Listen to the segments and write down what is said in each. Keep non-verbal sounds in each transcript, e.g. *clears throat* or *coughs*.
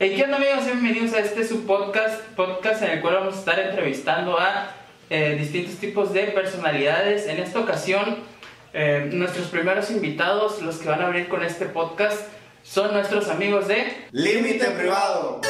Hey, ¿qué onda amigos? Bienvenidos a este su podcast, podcast en el cual vamos a estar entrevistando a eh, distintos tipos de personalidades. En esta ocasión, eh, nuestros primeros invitados, los que van a abrir con este podcast, son nuestros amigos de... Límite privado.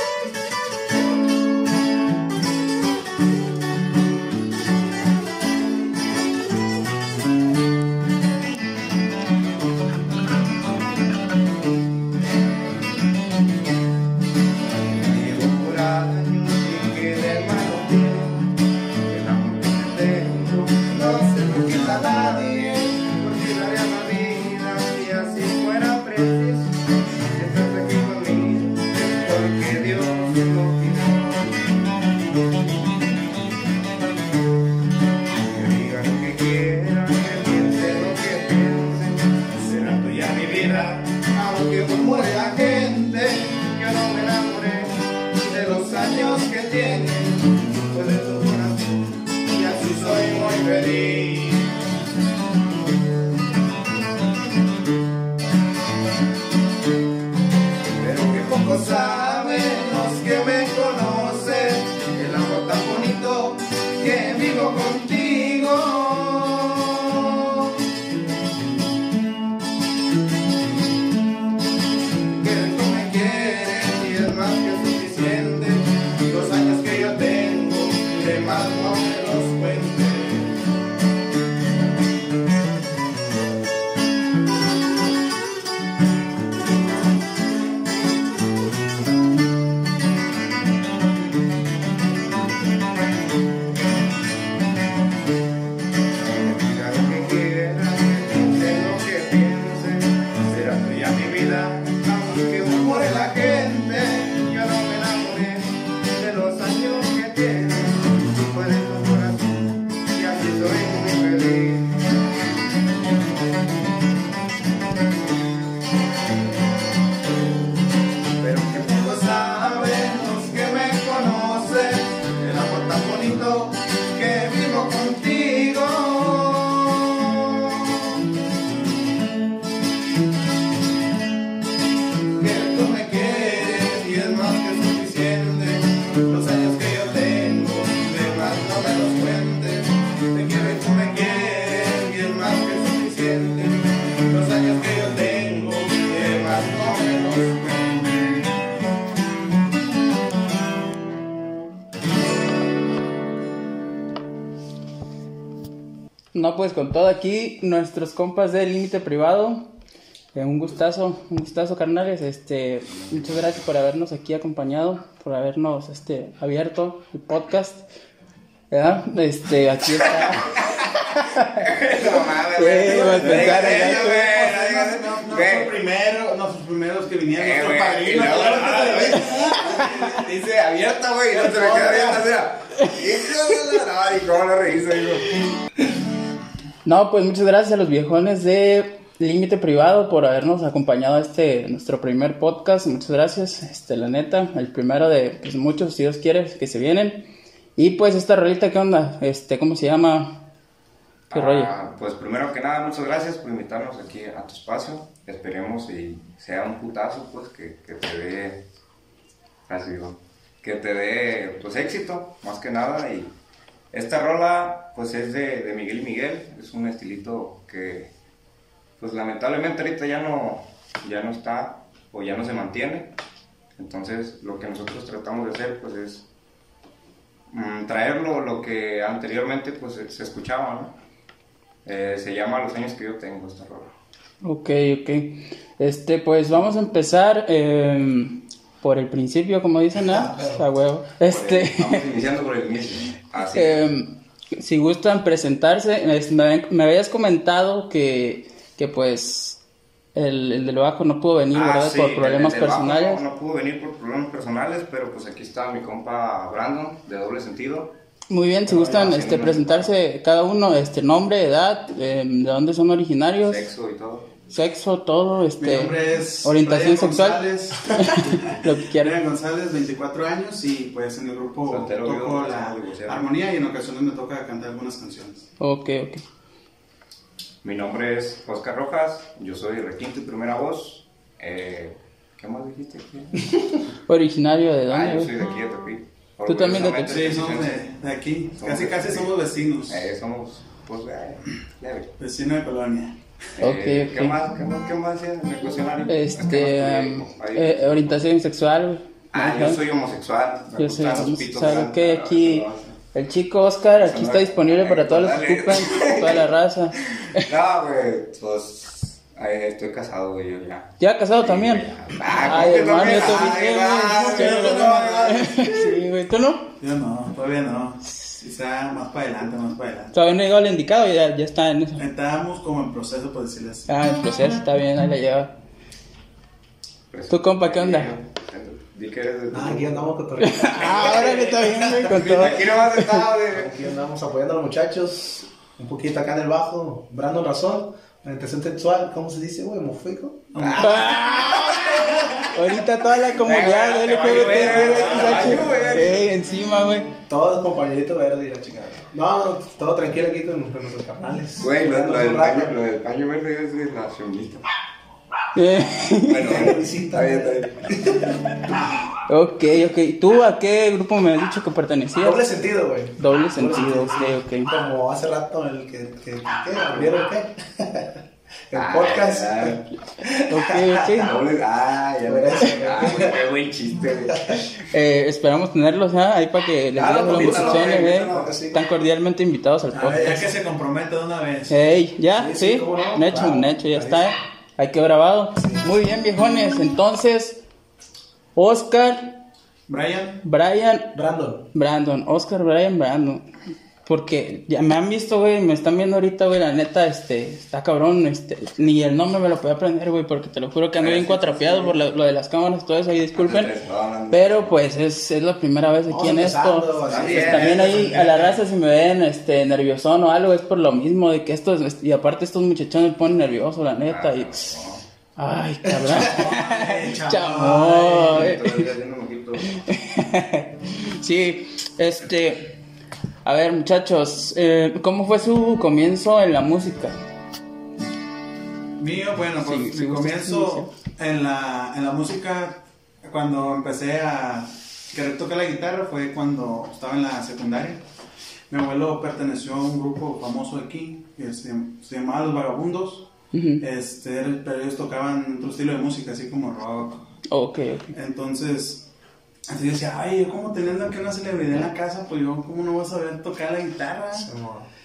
Pues con todo aquí, nuestros compas de Límite Privado. Eh, un gustazo, un gustazo, carnales. Este, muchas gracias por habernos aquí acompañado, por habernos este, abierto el podcast. ¿verdad? Este, aquí está. Primero, *laughs* no, sus primeros que vinieron, Eh, nuestro güey, y padrino. luego, claro ah, *laughs* Dice abierta, güey, y no se me queda abierta, de la- Ay, cómo lo rehizo, digo. No, pues muchas gracias a los viejones de Límite Privado por habernos acompañado a este nuestro primer podcast. Muchas gracias, este, la neta, el primero de pues, muchos, si Dios quiere, que se vienen. Y pues esta rolita, ¿qué onda? Este, ¿cómo se llama? ¿Qué rollo? Ah, pues primero que nada, muchas gracias por invitarnos aquí a tu espacio. Esperemos y sea un putazo, pues, que, que te dé, así digo, que te dé, pues, éxito, más que nada. Y esta rola, pues, es de, de Miguel y Miguel. Es un estilito que, pues, lamentablemente ahorita ya no, ya no está o ya no se mantiene. Entonces, lo que nosotros tratamos de hacer, pues, es mm, traerlo lo que anteriormente, pues, se- escuchaba, ¿no? Eh, se llama Los años que yo tengo esta rola. Ok, ok. Este, pues vamos a empezar em, por el principio, como dicen, ¿no? A huevo. Este. Vamos iniciando por el inicio. *laughs* Así. Em, si gustan presentarse, es- me, me habías comentado que, que pues el, el del bajo no pudo venir, Ah, ¿verdad? sí, por problemas el- el bajo personales. No, no pudo venir por problemas personales, pero pues aquí está mi compa Brandon, de doble sentido. Muy bien, si No, gustan este, presentarse cada uno, este nombre, edad, em, de dónde son originarios, Sexo y todo. Sexo, todo, Mi este, nombre es orientación Brian sexual, González. *laughs* lo que quieran. Brian González, 24 años y pues en el grupo Soltero, toco viudo, la divorciado. armonía y en ocasiones me toca cantar algunas canciones. Ok, ok. Mi nombre es Oscar Rojas, yo soy requinto y primera voz. Eh, ¿Qué más dijiste aquí? *laughs* Originario de Ah, dónde, yo güey? soy de aquí, de Tepic. Tú también de Orgullosamente Sí, somos de, de aquí. Casi, casi somos vecinos. Eh, somos, pues, eh, *clears throat* leve. Vecino de colonia. *laughs* Ok, Eh, ok. ¿Qué más? ¿Qué más? ¿Qué más en el cuestionario? Este, no um, eh, orientación sexual, güey. Ah, Ajá. yo soy homosexual. me Yo soy homosexual, grandes, ok, aquí no, el chico Oscar, aquí está disponible para todos los que ocupan, *laughs* toda la raza. *laughs* No, güey, pues, estoy casado, güey, yo ya. ¿Ya casado también? Ah, Ay, ¿cómo que hermano, también? yo te Ay, no, no, no. Sí, güey, ¿tú no? Yo no, todavía no. Quizá más para adelante, más para adelante. Todavía no llegó el indicado, ya, ya está en eso. Estábamos como en proceso, por decirlo así. Ah, el proceso está bien, ahí la lleva. Pues, ¿Tú, compa, qué onda? Di que eres de Ah, aquí andamos cotorreando. *laughs* Ah, ahora que está bien, güey, con todo. Aquí nomás estaba de... Aquí andamos apoyando a los muchachos. Un poquito acá en el bajo. Brandon Razón. Orientación sexual. ¿Cómo se dice, güey? ¿Homofóbico? Ah, *laughs* Ahorita toda la comunidad Te valió LGBT, verga, güey, te valió verga. Ey, encima, güey. Todo compañerito verde y la chingada. No, no, todo tranquilo aquí con, nuestros carnales. Güey, lo, del paño, lo del paño verde es de la feminista. Eh, Bueno, Visita. está bien, está bien. ok, ok. ¿Tú a qué grupo me has dicho que pertenecías? Doble sentido, güey. Doble sentido, ok, sí. ok. Como hace rato el que, que, que ¿qué? ¿Abrieron qué? *laughs* el Ah, podcast. ya. Ok, *laughs* ok. Doble- Ah, ya eso, Ah, güey, qué buen chiste, güey. Eh, esperamos tenerlos ¿ah? ahí para que les Claro, invítalo, homosexuales, eh. sí. Están cordialmente invitados al A ver, ya podcast. que se compromete de una vez. Ey, ya, Sí, sí, sí, un hecho, claro. un hecho, ya Ahí está, sí. ¿eh? Hay que grabado. Muy bien, viejones. Entonces, Oscar, Brian, Brian, Brandon. Brandon, Oscar, Brian, Brandon. Porque ya me han visto, güey, me están viendo ahorita, güey, la neta, este, está cabrón, este, ni el nombre me lo podía aprender, güey, porque te lo juro que ando bien cuatrapeado por lo, lo de las cámaras y todo eso, ahí disculpen. Pero pues es, es la primera vez aquí en esto. Pues, es. también ahí a la raza si me ven este nerviosón o algo es por lo mismo de que estos y aparte estos muchachones me ponen nervioso la neta y ay cabrón *laughs* chamoy *laughs* sí este a ver muchachos eh, cómo fue su comienzo en la música mío, bueno, pues Sí, mi comienzo en la, en la música, cuando empecé a querer tocar la guitarra, fue cuando estaba en la secundaria. Mi abuelo perteneció a un grupo famoso aquí, que se, se llamaba Los Vagabundos. Este, pero ellos tocaban otro estilo de música, así como rock, ok ok. Entonces, así decía, ay, yo como teniendo aquí una celebridad en la casa, pues yo, ¿cómo no voy a saber tocar la guitarra?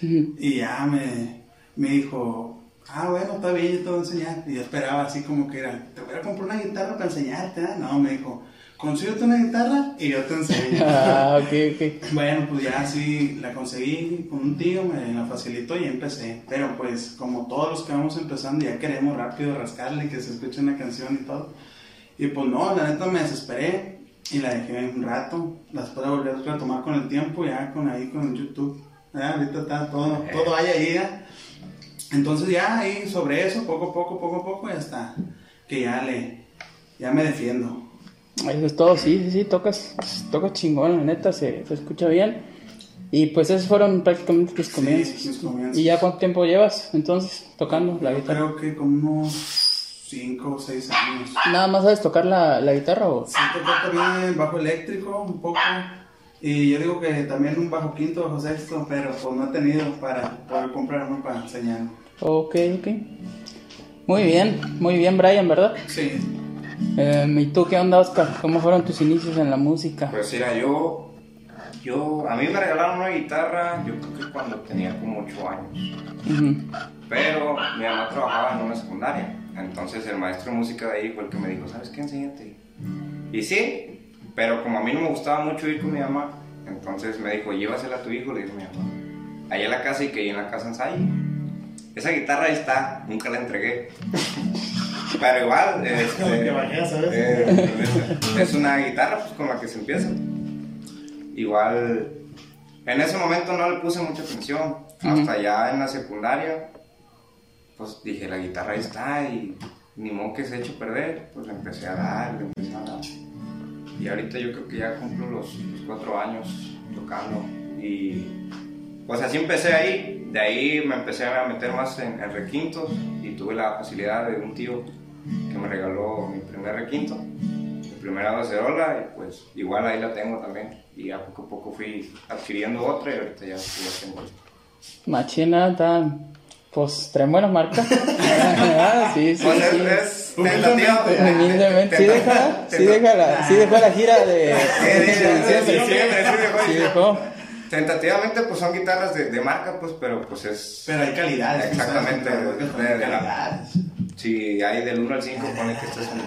Y ya me, me dijo, ah, bueno, está bien, yo te voy a enseñar. Y yo esperaba así como que era, te voy a comprar una guitarra para enseñarte. ¿eh? No, me dijo, consíguete una guitarra y yo te enseño. *laughs* ah ok ok Bueno, pues ya sí la conseguí con un tío, me la facilitó y empecé. Pero pues como todos los que vamos empezando ya queremos rápido rascarle que se escuche una canción y todo. Y pues no, la neta me desesperé y la dejé un rato. Las puedo volver a retomar con el tiempo, ya con ahí con YouTube. Ya, ahorita está todo, todo hay ahí ya. Entonces ya ahí sobre eso, poco a poco, poco a poco, ya está. Que ya le, ya me defiendo. Eso es todo, sí, sí, sí, tocas, tocas chingón, la neta, se, se escucha bien. Y pues esos fueron prácticamente tus comienzos. mis comienzos. ¿Y ya cuánto tiempo llevas entonces tocando la guitarra? creo que como unos 5 o 6 años. ¿Nada más sabes tocar la, la guitarra o...? Sí, toco también bajo eléctrico un poco. Y yo digo que también un bajo quinto, bajo sexto, pero pues no he tenido para poder comprar uno para enseñarlo. Ok, ok. Muy bien, muy bien Brian, ¿verdad? Sí, Eh, ¿Y tú qué onda, Oscar? ¿Cómo fueron tus inicios en la música? Pues mira, yo, yo, a mí me regalaron una guitarra, yo creo que cuando tenía como 8 años. Ujú. Pero mi mamá trabajaba en una secundaria. Entonces el maestro de música de ahí fue el que me dijo, ¿sabes qué? Enséñate. Y sí, pero como a mí no me gustaba mucho ir con mi mamá, entonces me dijo, llévasela a tu hijo, le dijo mi mamá. Allá en la casa y que ahí en la casa ensaye. Esa guitarra ahí está, nunca la entregué. *laughs* Pero igual, *laughs* este, eh, *laughs* es una guitarra pues, con la que se empieza. Igual, en ese momento no le puse mucha atención. Hasta ya en la secundaria, pues dije, la guitarra ahí está y ni modo que se ha hecho perder. Pues le empecé a dar, le empecé a dar. Y ahorita yo creo que ya cumplo los, los cuatro años tocando. Y pues así empecé ahí. De ahí me empecé a meter más en, en requintos y tuve la facilidad de un tío que me regaló mi primer requinto, el primer acerola, y pues igual ahí la tengo también. Y a poco a poco fui adquiriendo otra y ahorita ya, ya tengo esta. Machina, tan. Pues traen buenas marcas. *laughs* ah, sí, sí, Pues sí. es, es tentativa. Humildemente. Sí, deja, sí, deja la, sí dejó la gira de, sí, sí, dejó, Sí sí. Tentativamente, pues son guitarras de, de marca, pues, pero pues es. Pero hay sabes, Exactamente, de- de la-. Si hay del 1 al 5, pone que esto es un 2.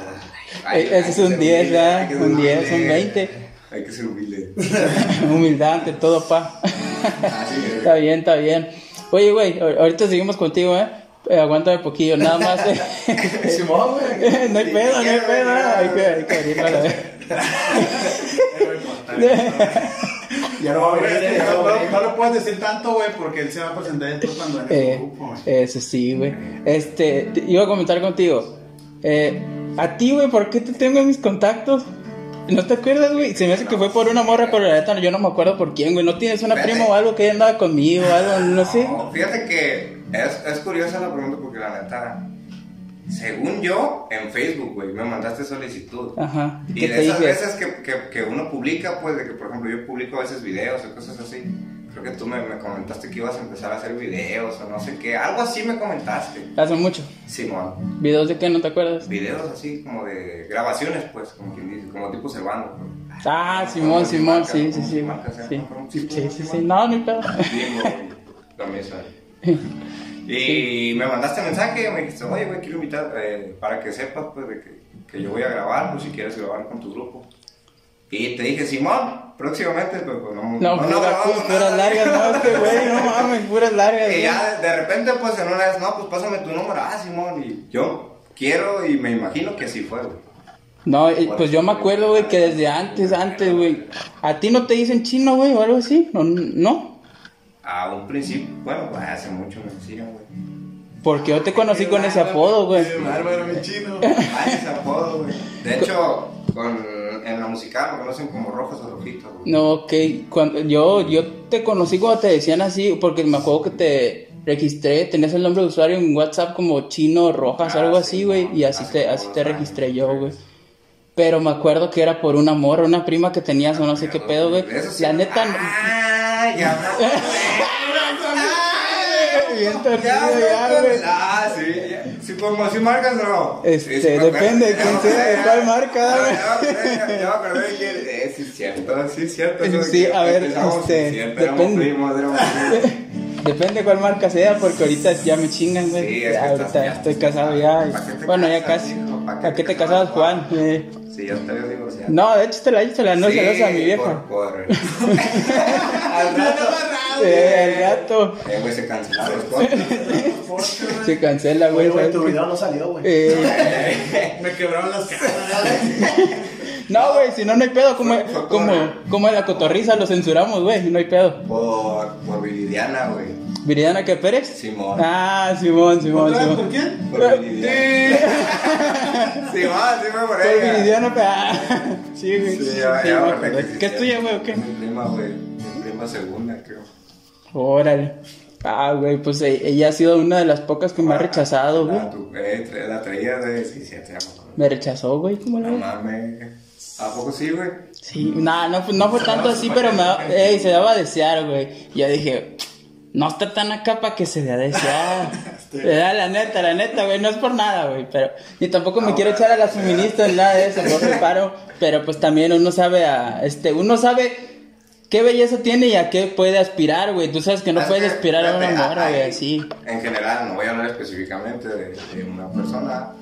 Eh, Ese es un 10, ¿verdad? Un 10, un 20. Hay que ser humilde. *laughs* Humildad ante todo, pa. Así es. Está bien, está bien. Oye, güey, ahor- ahorita seguimos contigo, ¿eh? Eh, aguántame poquillo, nada *laughs* más. eh. *laughs* Simón, güey. *laughs* no hay pedo, no hay pedo. Hay que, hay que abrirlo a la vez. Ya no va a No, venir, es que ya no no, lo puedes decir tanto, güey, porque él se va a presentar después cuando en el Eh, grupo, güey. eso sí, güey. Este, te- iba a comentar contigo. Eh, a ti, güey, ¿por qué te tengo en mis contactos? ¿No te acuerdas, güey? Se me hace que fue por una morra, pero la neta yo no me acuerdo por quién, güey. ¿No tienes una prima o algo que ella andaba conmigo o algo? No sé. No, fíjate que es, es curiosa la pregunta porque la neta, según yo, en Facebook, güey, me mandaste solicitud. Ajá. Y ¿Qué de esas dije? veces que, que, que uno publica, pues, de que por ejemplo yo publico a veces videos o cosas así. Creo que tú me, me comentaste que ibas a empezar a hacer videos o no sé qué. Algo así me comentaste. Hace mucho. Simón. ¿Videos de qué? ¿No te acuerdas? Videos así como de grabaciones, pues, como quien dice, como tipo Servando. pues. Ah, Simón, Simón, sí, sí, como sí. Sí, sí, sí. No, ni pedo. Mesa. *laughs* Y me mandaste mensaje, me dijiste, oye, güey, quiero invitar eh, para que sepas, pues, de que, que yo voy a grabar, pues, si quieres grabar con tu grupo. Y te dije, Simón, próximamente, pues, pues, no, No, pura- grabamos pu- puras largas, no, este güey, no *laughs* mames, puras largas. Y ya de, repente, pues, en una vez, no, pues, pásame tu número, ah, Simón, y yo quiero y me imagino que así fue, güey. No, pues yo me acuerdo, güey, que desde antes, antes, güey. ¿A ti no te dicen chino, güey, o algo así? ¿No? ¿No? A un principio, bueno, pues, hace mucho me decían, güey. Porque yo te conocí con ese apodo, güey. Qué bárbaro, mi chino. *laughs* Ay, ese apodo, güey. De hecho, con, en la musical me conocen como Rojos o Rojitos, güey. No, ok. Cuando, yo, yo te conocí cuando te decían así, porque me acuerdo que te registré, tenías el nombre de usuario en WhatsApp como Chino Rojas, Ah, algo sí, así, güey, no, y así te, así te años, registré yo, güey. Pero me acuerdo que era por una morra, una prima que tenías o no sé qué pedo, güey. Sí. La neta, no- ya *laughs* Ya, de quién- Eh, sí, es cierto, sí, es cierto. eso de Sí, que a ver, empezamos, sí, este, es cierto, éramos depende. primos, éramos primos. *laughs* Depende de cuál marca sea, porque ahorita ya me chingan, güey. Sí, es Ya, que ahorita estás- ya estoy casado ya. y- ¿Para qué te Bueno, ya casi. ¿A qué te casabas, Juan? Eh, Sí, ya te divorciado. No, de hecho te la hice la no Sí, celosa a mi vieja. Por, por... *laughs* Al rato. Sí, el gato Eh, güey, se cancelaron los podcasts. se cancela, güey. Oye, güey, ¿sabes tu video no salió, güey. Eh, *laughs* Me quebraron las caras. *laughs* no, güey, si no, no hay pedo. Como, como, como en la cotorriza lo censuramos, güey, no hay pedo. Por, por Viridiana, güey. ¿Viridiana que Pérez? Simón. Ah, Simón, Simón, ¿Otra vez Simón. por quién? Por Viridiana. *laughs* Simón, sí fue por Por ella. Viridiana, pe- ah, Sí, güey. Sí, Sí, ya, sí, ya ¿Qué es sí, tuya, ya. güey, o qué? Mi prima, güey. Mi prima segunda, creo. Órale. Ah, güey, pues eh, ella ha sido una de las pocas que me ha rechazado, güey. La, tu- eh, la traía de 17 años. Me rechazó, güey, ¿cómo la No mames. ¿A poco sí, güey? Sí, nah, no, fue- no fue tanto así, pero me ey, se daba a desear, güey. Y yo dije, no está tan acá para que se dé a desear. ¿Verdad? *laughs* La neta, la neta, güey, no es por nada, güey. Pero, ni tampoco me No, quiero echar a las feministas ni nada de eso, no reparo. Pero pues también uno sabe a, este, uno sabe qué belleza tiene y a qué puede aspirar, güey. Tú sabes que no Es puedes que, aspirar a una hay- güey, así. En general, no voy a hablar específicamente de, de una persona.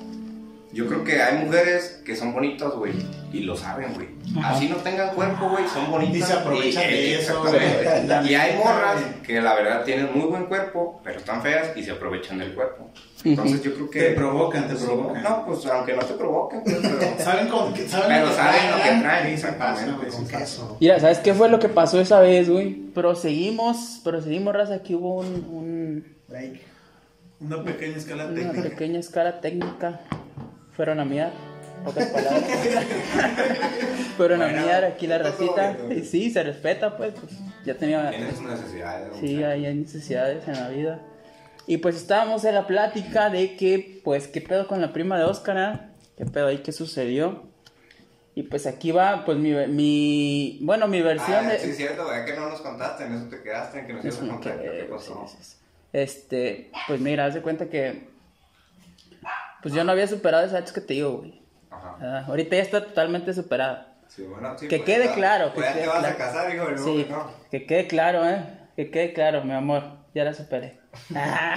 Yo creo que hay mujeres que son bonitas, güey, y lo saben, güey. Así no tengan cuerpo, güey, son bonitas. Y se aprovechan y- de eso, exactamente. güey. Y hay morras que la verdad tienen muy buen cuerpo, pero están feas y se aprovechan del cuerpo. Entonces yo creo que... Te provocan, te provocan. No, pues aunque no te provoquen, pues, pero... *laughs* Saben con que saben Pero lo que saben lo que traen, traen, y se exactamente, con queso. Mira, ¿sabes qué fue lo que pasó esa vez, güey? Proseguimos, proseguimos, raza, aquí hubo un- un Break. Una pequeña escala Una técnica. pequeña escala técnica. Fueron a miar. Pocas palabras. *laughs* Fueron a miar aquí la racita. Y sí, se respeta, pues. pues, ya tenía. Tienen sus necesidades. Sí, hay, necesidades en la vida. Y pues estábamos en la plática de que, pues, ¿qué pedo con la prima de Oscar? ah? qué pedo ahí, qué sucedió. Y pues aquí va, pues mi, mi bueno, mi versión Ah, de... sí, es cierto, güey, que no nos contaste, en eso te quedaste, en que nos ibas a contar qué pasó. sí, sí, sí. Este, pues mira, haz de cuenta que, pues yo no había superado esa vez que te digo, güey. Ajá. Ah, ahorita ya está totalmente superada. Sí, bueno, sí, Que pues, quede claro, que pues ya quede te vas claro. a casar, hijo, no, Sí, no. que quede claro, ¿eh? Que quede claro, mi amor, ya la superé. *laughs* Ah,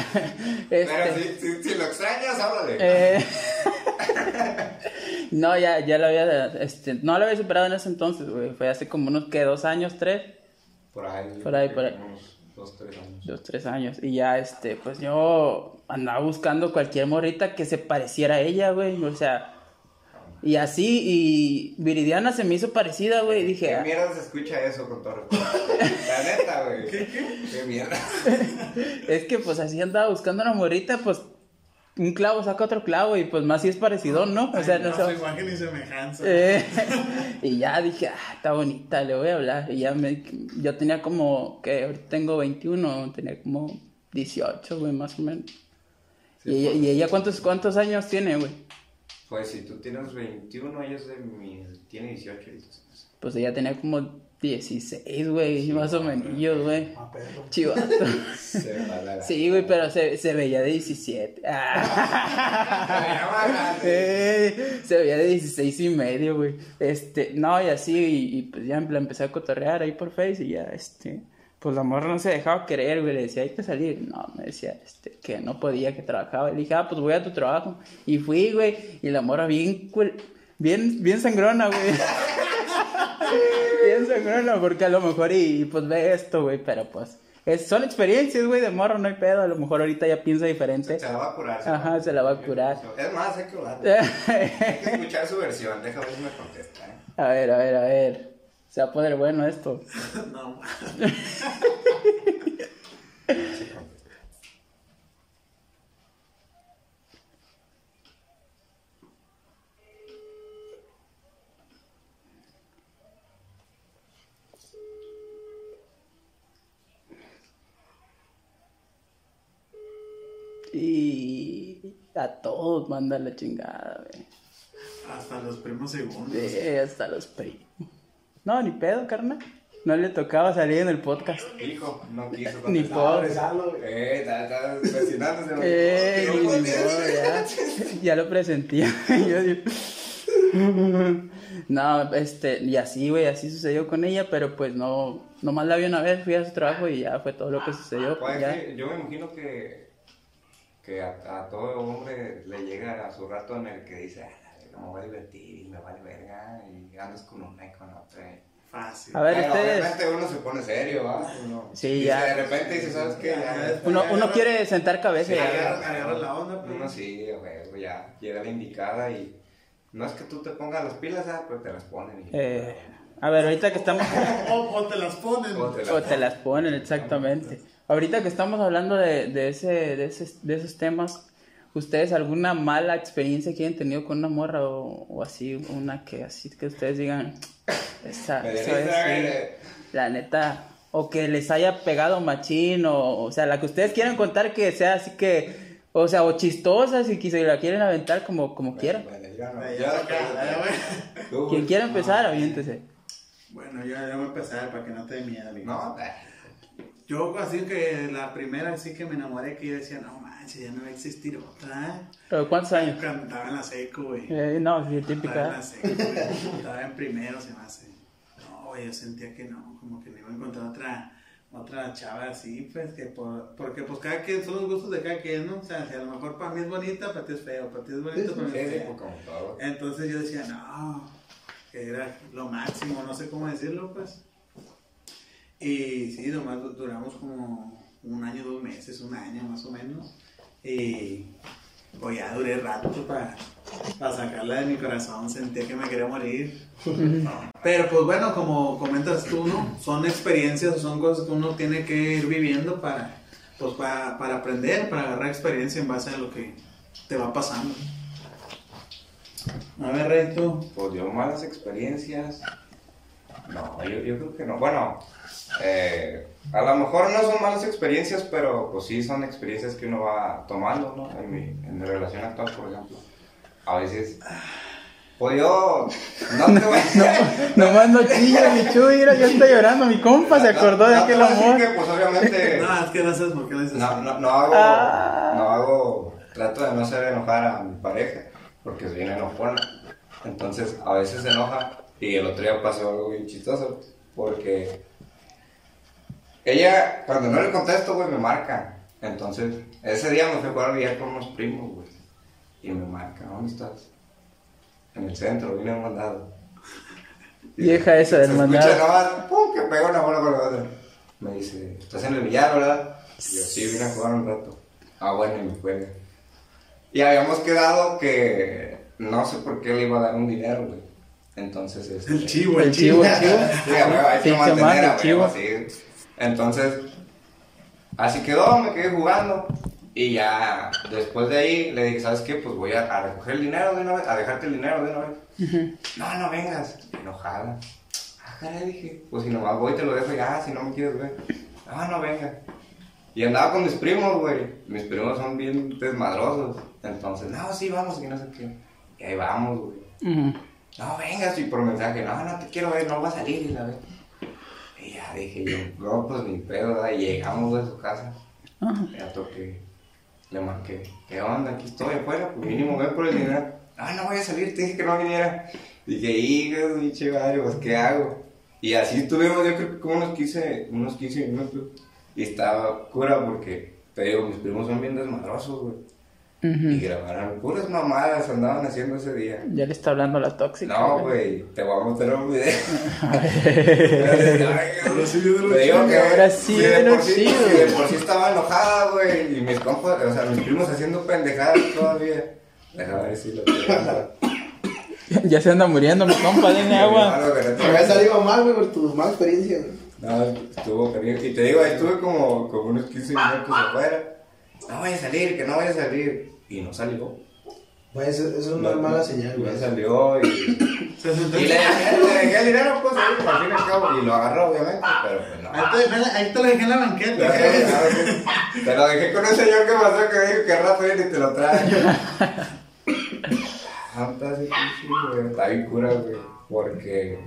Pero este, si, si, si lo extrañas, háblale. eh, *laughs* no, ya, ya lo había, este, no lo había superado en ese entonces, güey. Fue hace como unos, que Dos años, tres. por ahí. por ahí, por ahí. Unos dos, tres años. dos, tres años. Y ya, este, pues yo andaba buscando cualquier morrita que se pareciera a ella, güey. O sea, y así, y Viridiana se me hizo parecida, güey. Dije, ¿Qué ah, mierda se escucha eso con todo? La neta, güey. ¿Qué, qué? mierda? *laughs* es que pues así andaba buscando una morrita, pues un clavo saca otro clavo y pues más si es parecido, ¿no? O sea, Ay, no no, sé. imagen y semejanza. Eh, *laughs* y ya dije, ah, está bonita, le voy a hablar. Y ya me, yo tenía como, que ahorita tengo 21, tenía como 18, güey, más o menos. Sí, y, ella, pues. y ella cuántos, cuántos años tiene, güey? Pues si tú tienes 21, ella es de mi... tiene 18 ahorita. Pues ella tenía como 16, güey, más o menos, güey. Ah. Chivato. *laughs* Sí, güey, pero se, se veía de 17. Ah. *laughs* Eh, se veía de 16 y medio, güey. Este, no, y así, y, y, pues ya la empecé a cotorrear ahí por Face y ya, este, pues la morra no se dejaba querer, güey. Le decía, hay que salir. No, me decía, este, que no podía, que trabajaba. Le dije, ah, pues voy a tu trabajo. Y fui, güey, y la morra bien, bien, bien sangrona, güey. *laughs* bien sangrona, porque a lo mejor, y, y, pues ve esto, güey, pero pues. es- son experiencias, güey, de morro, no hay pedo. A lo mejor ahorita ya piensa diferente. Se la va a curar. Ajá, se la va a curar. Es más, hay que. *laughs* Hay que escuchar su versión. Déjame ver si me contesta, ¿eh? A ver, a ver, a ver. Se va a poner bueno esto. *laughs* No, ma. Y a todos manda la chingada, güey. Hasta los primos segundos. Sí, hasta los primos. No, ni pedo, carnal. No le tocaba salir en el podcast. Hijo, no quiso *laughs* Ni güey. Eh, está, güey. Eh, No, ya, *laughs* ya lo presentía. *laughs* Yo digo, no, este, y así, güey, así sucedió con ella, pero pues no, nomás la vi una vez, fui a su trabajo y ya fue todo lo que sucedió. Pues, pues, ya. que yo me imagino que, que a, a todo hombre le llega a su rato en el que dice, "Ah, no me voy a divertir y me vale verga y andas con una y con otra. Fácil. A ver, Pero ustedes, obviamente uno se pone serio, ¿va? Uno- Sí, y ya. De repente dice, ¿sabes qué? Ya, uno, uno quiere sentar cabeza Sí, Agarra, agarra la onda, pues. Uno sí, güey, ya llega la indicada y no es que tú te pongas las pilas, ¿ah? pero te las ponen. Y, Eh, a ver, ahorita que estamos... O, o te las ponen. O te las- O te las ponen, exactamente. Ahorita que estamos hablando de, de, ese, de, ese- de esos temas, ¿ustedes alguna mala experiencia que hayan tenido con una morra o, o así, una que así que ustedes digan, esa, esa es, sí, la neta, o que les haya pegado machín, o, o sea, la que ustedes quieran contar que sea así que, o sea, o chistosa, si se la quieren aventar como, como quieran. Bueno, yo no. Yo no Quien quiera empezar, aviéntese. Bueno, yo, yo voy a empezar para que no te dé miedo. amigo. No, Yo así que la primera así que me enamoré que yo decía, no manches, ya no va a existir otra. ¿Pero cuántos años? Cuando estaba en la seco, güey. Eh, no, sí, Estaba en típica. la seco, güey. Estaba en primero, se me hace. No, güey, yo sentía que no, como que no iba a encontrar otra, otra chava así, pues, que por, porque pues cada quien, son los gustos de cada quien, ¿no? O sea, si a lo mejor para mí es bonita, para ti es feo, para ti es bonito, para mí sí, es sí, feo. Entonces yo decía, no, que era lo máximo, no sé cómo decirlo, pues. Y sí, nomás du- duramos como un año, dos meses, un año más o menos. Y pues ya duré rato para sacarla de mi corazón, sentía que me quería morir. *laughs* Pero pues bueno, como comentas tú, ¿no? Son experiencias, son cosas que uno tiene que ir viviendo para, pues, para, para aprender, para agarrar experiencia en base a lo que te va pasando. A ver, Rey, tú. Pues yo malas experiencias. No, yo, yo creo que no. Bueno, eh, a lo mejor no son malas experiencias, pero pues sí son experiencias que uno va tomando, ¿no? En mi, en mi relación actual, por ejemplo. a veces. Pues yo, no te voy a *laughs* Nomás no chilla, mi chuy, mira, ya está llorando. Mi compa se acordó de No te aquel decir amor. que, pues obviamente. *laughs* No, es que no sabes por qué le dices No, no, no hago, Ah. no hago, trato de no hacer enojar a mi pareja, porque es bien enojona. Entonces, a veces se enoja, y el otro día pasó algo bien chistoso, porque ella, cuando no le contesto, güey, me marca. Entonces, ese día me fui a jugar billar con unos primos, güey, y me marca, ¿dónde estás? En el centro, vine mandado. Vieja esa del escucha mandado. nomás, pum, que pega una bola con la otra. Me dice, ¿estás en el billar, verdad? Y yo, sí, vine a jugar un rato. Ah, bueno, y me juega. Y habíamos quedado que no sé por qué le iba a dar un dinero, güey. Entonces, este, El chivo, El chivo, el chivo. Sí, a huevo, hay que mantener huevo, chivo. sí. Entonces, así quedó, me quedé jugando. Y ya, después de ahí, le dije, ¿sabes qué? Pues voy a, a recoger el dinero de una vez, a dejarte el dinero de una vez. No, no vengas. Enojada. Ah, caray, dije, pues si nomás voy te lo dejo ya, si no me quieres ver. No, no venga. Y andaba con mis primos, güey. Mis primos son bien desmadrosos. Entonces, no, sí, vamos, y no sé qué. Y ahí vamos, güey. No, vengas, y por mensaje, no, no te quiero ver, no va a salir, y la vez. Ya dije yo, no, pues ni pedo, ¿verdad? Y llegamos a su casa. Ajá. Ya toqué, le marqué, ¿qué onda? Aquí estoy afuera, pues mínimo ven por el dinero. No, no voy a salir, te dije que no viniera. Dije, hijo, pinche madre, pues ¿qué hago? Y así estuvimos, yo creo que como unos 15, unos 15 minutos. Y estaba cura porque, te digo, mis primos son bien desmadrosos, güey. Y grabaron puras mamadas, andaban haciendo ese día. Ya le está hablando la tóxica. No, güey, te voy a mostrar un video. Ahora sí viene lo Te digo que Ahora sí si de por sí, de por sí estaba enojada, güey, y mis compas, o sea, mis primos haciendo pendejadas todavía. Déjame ver si lo tengo. Ya se anda muriendo mi compa, *laughs* denle agua. Me había salido mal, güey, por tu mala experiencia. No, estuvo cariño. Y te digo, estuve como, como unos 15 minutos afuera. No vaya a salir, que no vaya a salir. Y no salió. Güey, eso, eso es una No, mala señal, No güey. salió y. *coughs* Se sentó Y le dejé, le dejé el dinero, pues ahí, al fin y al cabo. Y lo agarró, obviamente, pero pues no. Ahí te, dejé- ahí te lo dejé en la banqueta. Te lo dejé con un señor que pasó que dijo que rato viene y te lo trae. *laughs* Ah, está así, pinche, güey, Está bien cura, güey. Porque,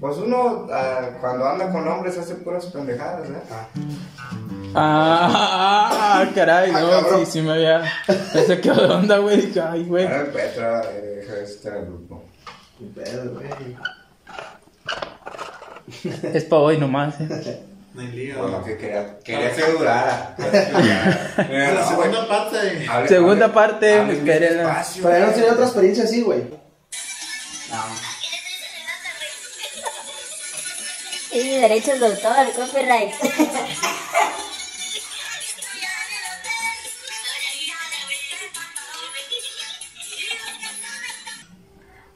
pues uno, ah, cuando anda con hombres, hace puras pendejadas, ¿eh? Ah, *laughs* caray, Ah, no, cabrón. sí, sí me había. Ese quedó de onda, güey. Dije, ay, güey. Ahora el Petra, eh, el grupo. Qué pedo, güey. Es para hoy nomás, eh. No hay lío. Bueno, que quería, quería que durara. Que. Mira, la no, segunda parte. Hable- Segunda hable- parte, hable quería- despacio, Pero no tenía otra experiencia así, güey. Y derechos de autor, copyright.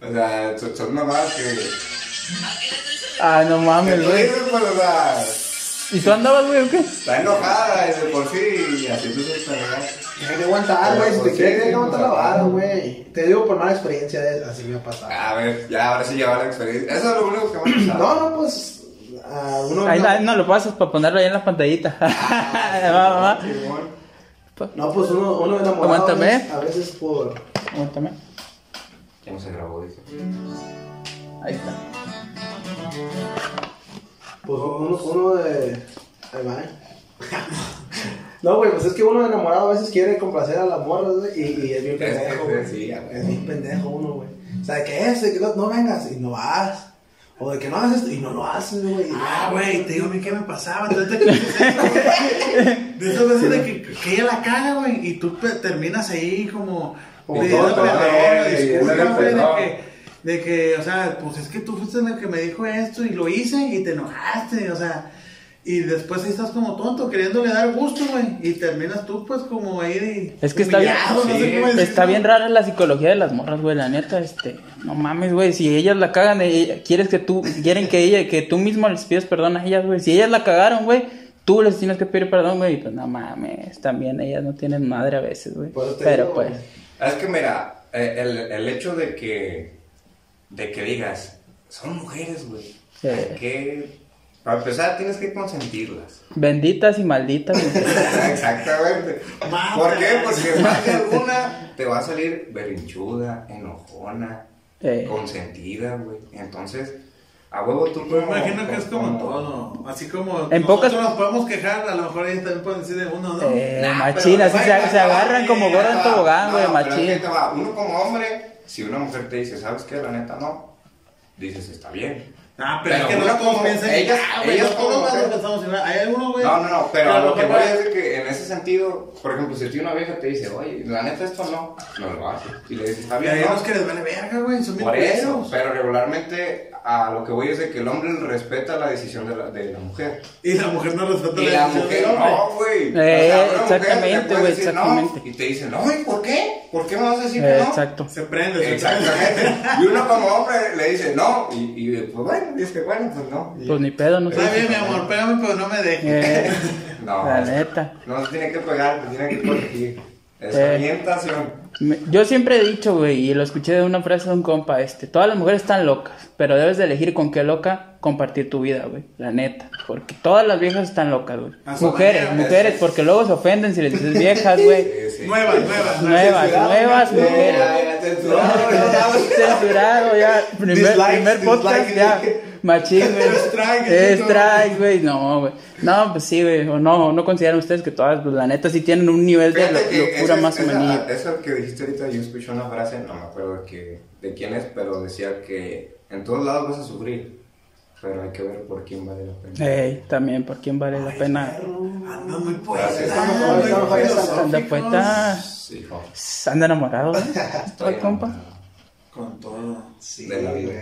O sea, son, mamadas que. Ah, no mames, tú güey. ¿Y tú andabas, güey, o qué? está enojada de por sí y haciendo sus pendejadas. Hay que aguantar, güey. Si te Pues quieres, tienes que aguantar la pues, vara, güey. Te digo por mala experiencia, de- así me ha pasado. A ver, ya ahora sí lleva la experiencia. Eso es lo único que me ha pasado. *clears throat* No, no, pues. A uno Ahí no, no, no lo pasas para ponerlo ahí en la pantallita. *laughs* va, va, va. Simón. no, pues uno, uno enamorado. Aguántame. A veces, por. Aguántame. No se grabó, dice. Ahí está. Pues uno, uno de. Ahí va, eh. *laughs* No, güey, pues es que uno enamorado a veces quiere complacer a las morras, güey, y, y es bien pendejo, güey. sí. Es bien pendejo uno, güey. O sea, que es, de que no, no vengas y no vas. O de que no haces esto y no lo haces, güey. Ah, güey, te digo a mí qué me pasaba. Entonces, de, *laughs* de esas veces de que, que ella la caga, güey, y tú terminas ahí como. Pidiendo perdón, güey, de que, de que, o sea, pues es que tú fuiste el que me dijo esto y lo hice y te enojaste, o sea. Y después ahí estás como tonto queriéndole dar gusto, güey. Y terminas tú, pues, como ahí. de- Es que está bien- sé cómo. Está bien rara la psicología de las morras, güey, la neta, este, no mames, güey, si ellas la cagan, eh, quieres que tú, quieren que ella, que tú mismo les pidas perdón a ellas, güey, si ellas la cagaron, güey, tú les tienes que pedir perdón, güey, y pues no mames, también ellas no tienen madre a veces, güey, pero digo, pues. Es que mira, eh, el, el hecho de que, de que digas, son mujeres, güey. Sí. Que Para empezar, tienes que consentirlas. Benditas y malditas. *laughs* Exactamente. ¿Por qué? Porque más de alguna te va a salir berrinchuda, enojona, Eh. consentida, güey. Entonces, a huevo tú Me imagino que es como todo. Así como En nosotros pocas- nos podemos quejar, a lo mejor ellos también pueden decir de uno, ¿no? Eh, Nah, machín, así se, se agarran como gordo en tobogán, güey, No, pero machín. te va. Uno como hombre, si una mujer te dice, ¿sabes qué? La neta no. Dices, está bien. Ah, pero, Pero es que no todos como- piensan ellas- ah, güey, ellas no todos nosotros mujer- pensamos igual. Hay algunos, güey. No, no, no, pero a a lo que voy es de que en ese sentido, por ejemplo, si a ti una vieja te dice, oye, la neta esto no, no lo hace. Y le dices, está Y bien, hay no. unos que les vale verga, güey. Son bien Por eso, pero regularmente a lo que voy es de que el hombre respeta la decisión de la, de la mujer. Y la mujer no respeta Y la la decisión mujer del hombre. no, güey. Eh, mujer exactamente, güey, exactamente. No, y te dicen, no, ¿y por qué? ¿Por qué me vas a decir Eh, que no? exacto. Se prende, se prende. Exactamente. Y uno como hombre le dice no. Y, y pues bueno, dice, bueno, pues no. Y- Pues ni pedo, no sé. Está bien, mi amor, pégame, pero no me dejes. Eh, *laughs* no, la neta. no se tiene que pegar, se tiene que corregir. Es Eh. orientación. Me- Yo siempre he dicho, güey, y lo escuché de una frase de un compa, este, todas las mujeres están locas, pero debes de elegir con qué loca compartir tu vida, güey, la neta, porque todas las viejas están locas, güey. A su Mujeres, manera, mujeres, porque luego se ofenden si les dices viejas, güey. Sí, sí. Nuevas, nuevas, Nuevas, nuevas mujeres. censurado, ya, primer, primer podcast ya, machín, *laughs* güey. Strike, güey, no, güey. No, pues sí, güey, o no, no consideran ustedes que todas, pues la neta sí tienen un nivel de lo- locura más o esa- menos. Eso que dijiste ahorita, yo escuché una frase, no me acuerdo de, que, de quién es, pero decía que en todos lados vas a sufrir, pero hay que ver por quién vale la pena. Ey, también, ¿por quién vale la pena? Andan muy filosóficos. Anda hijo. anda enamorado. *laughs* Estoy Ay, compa. Con todo. Sí, De la vida.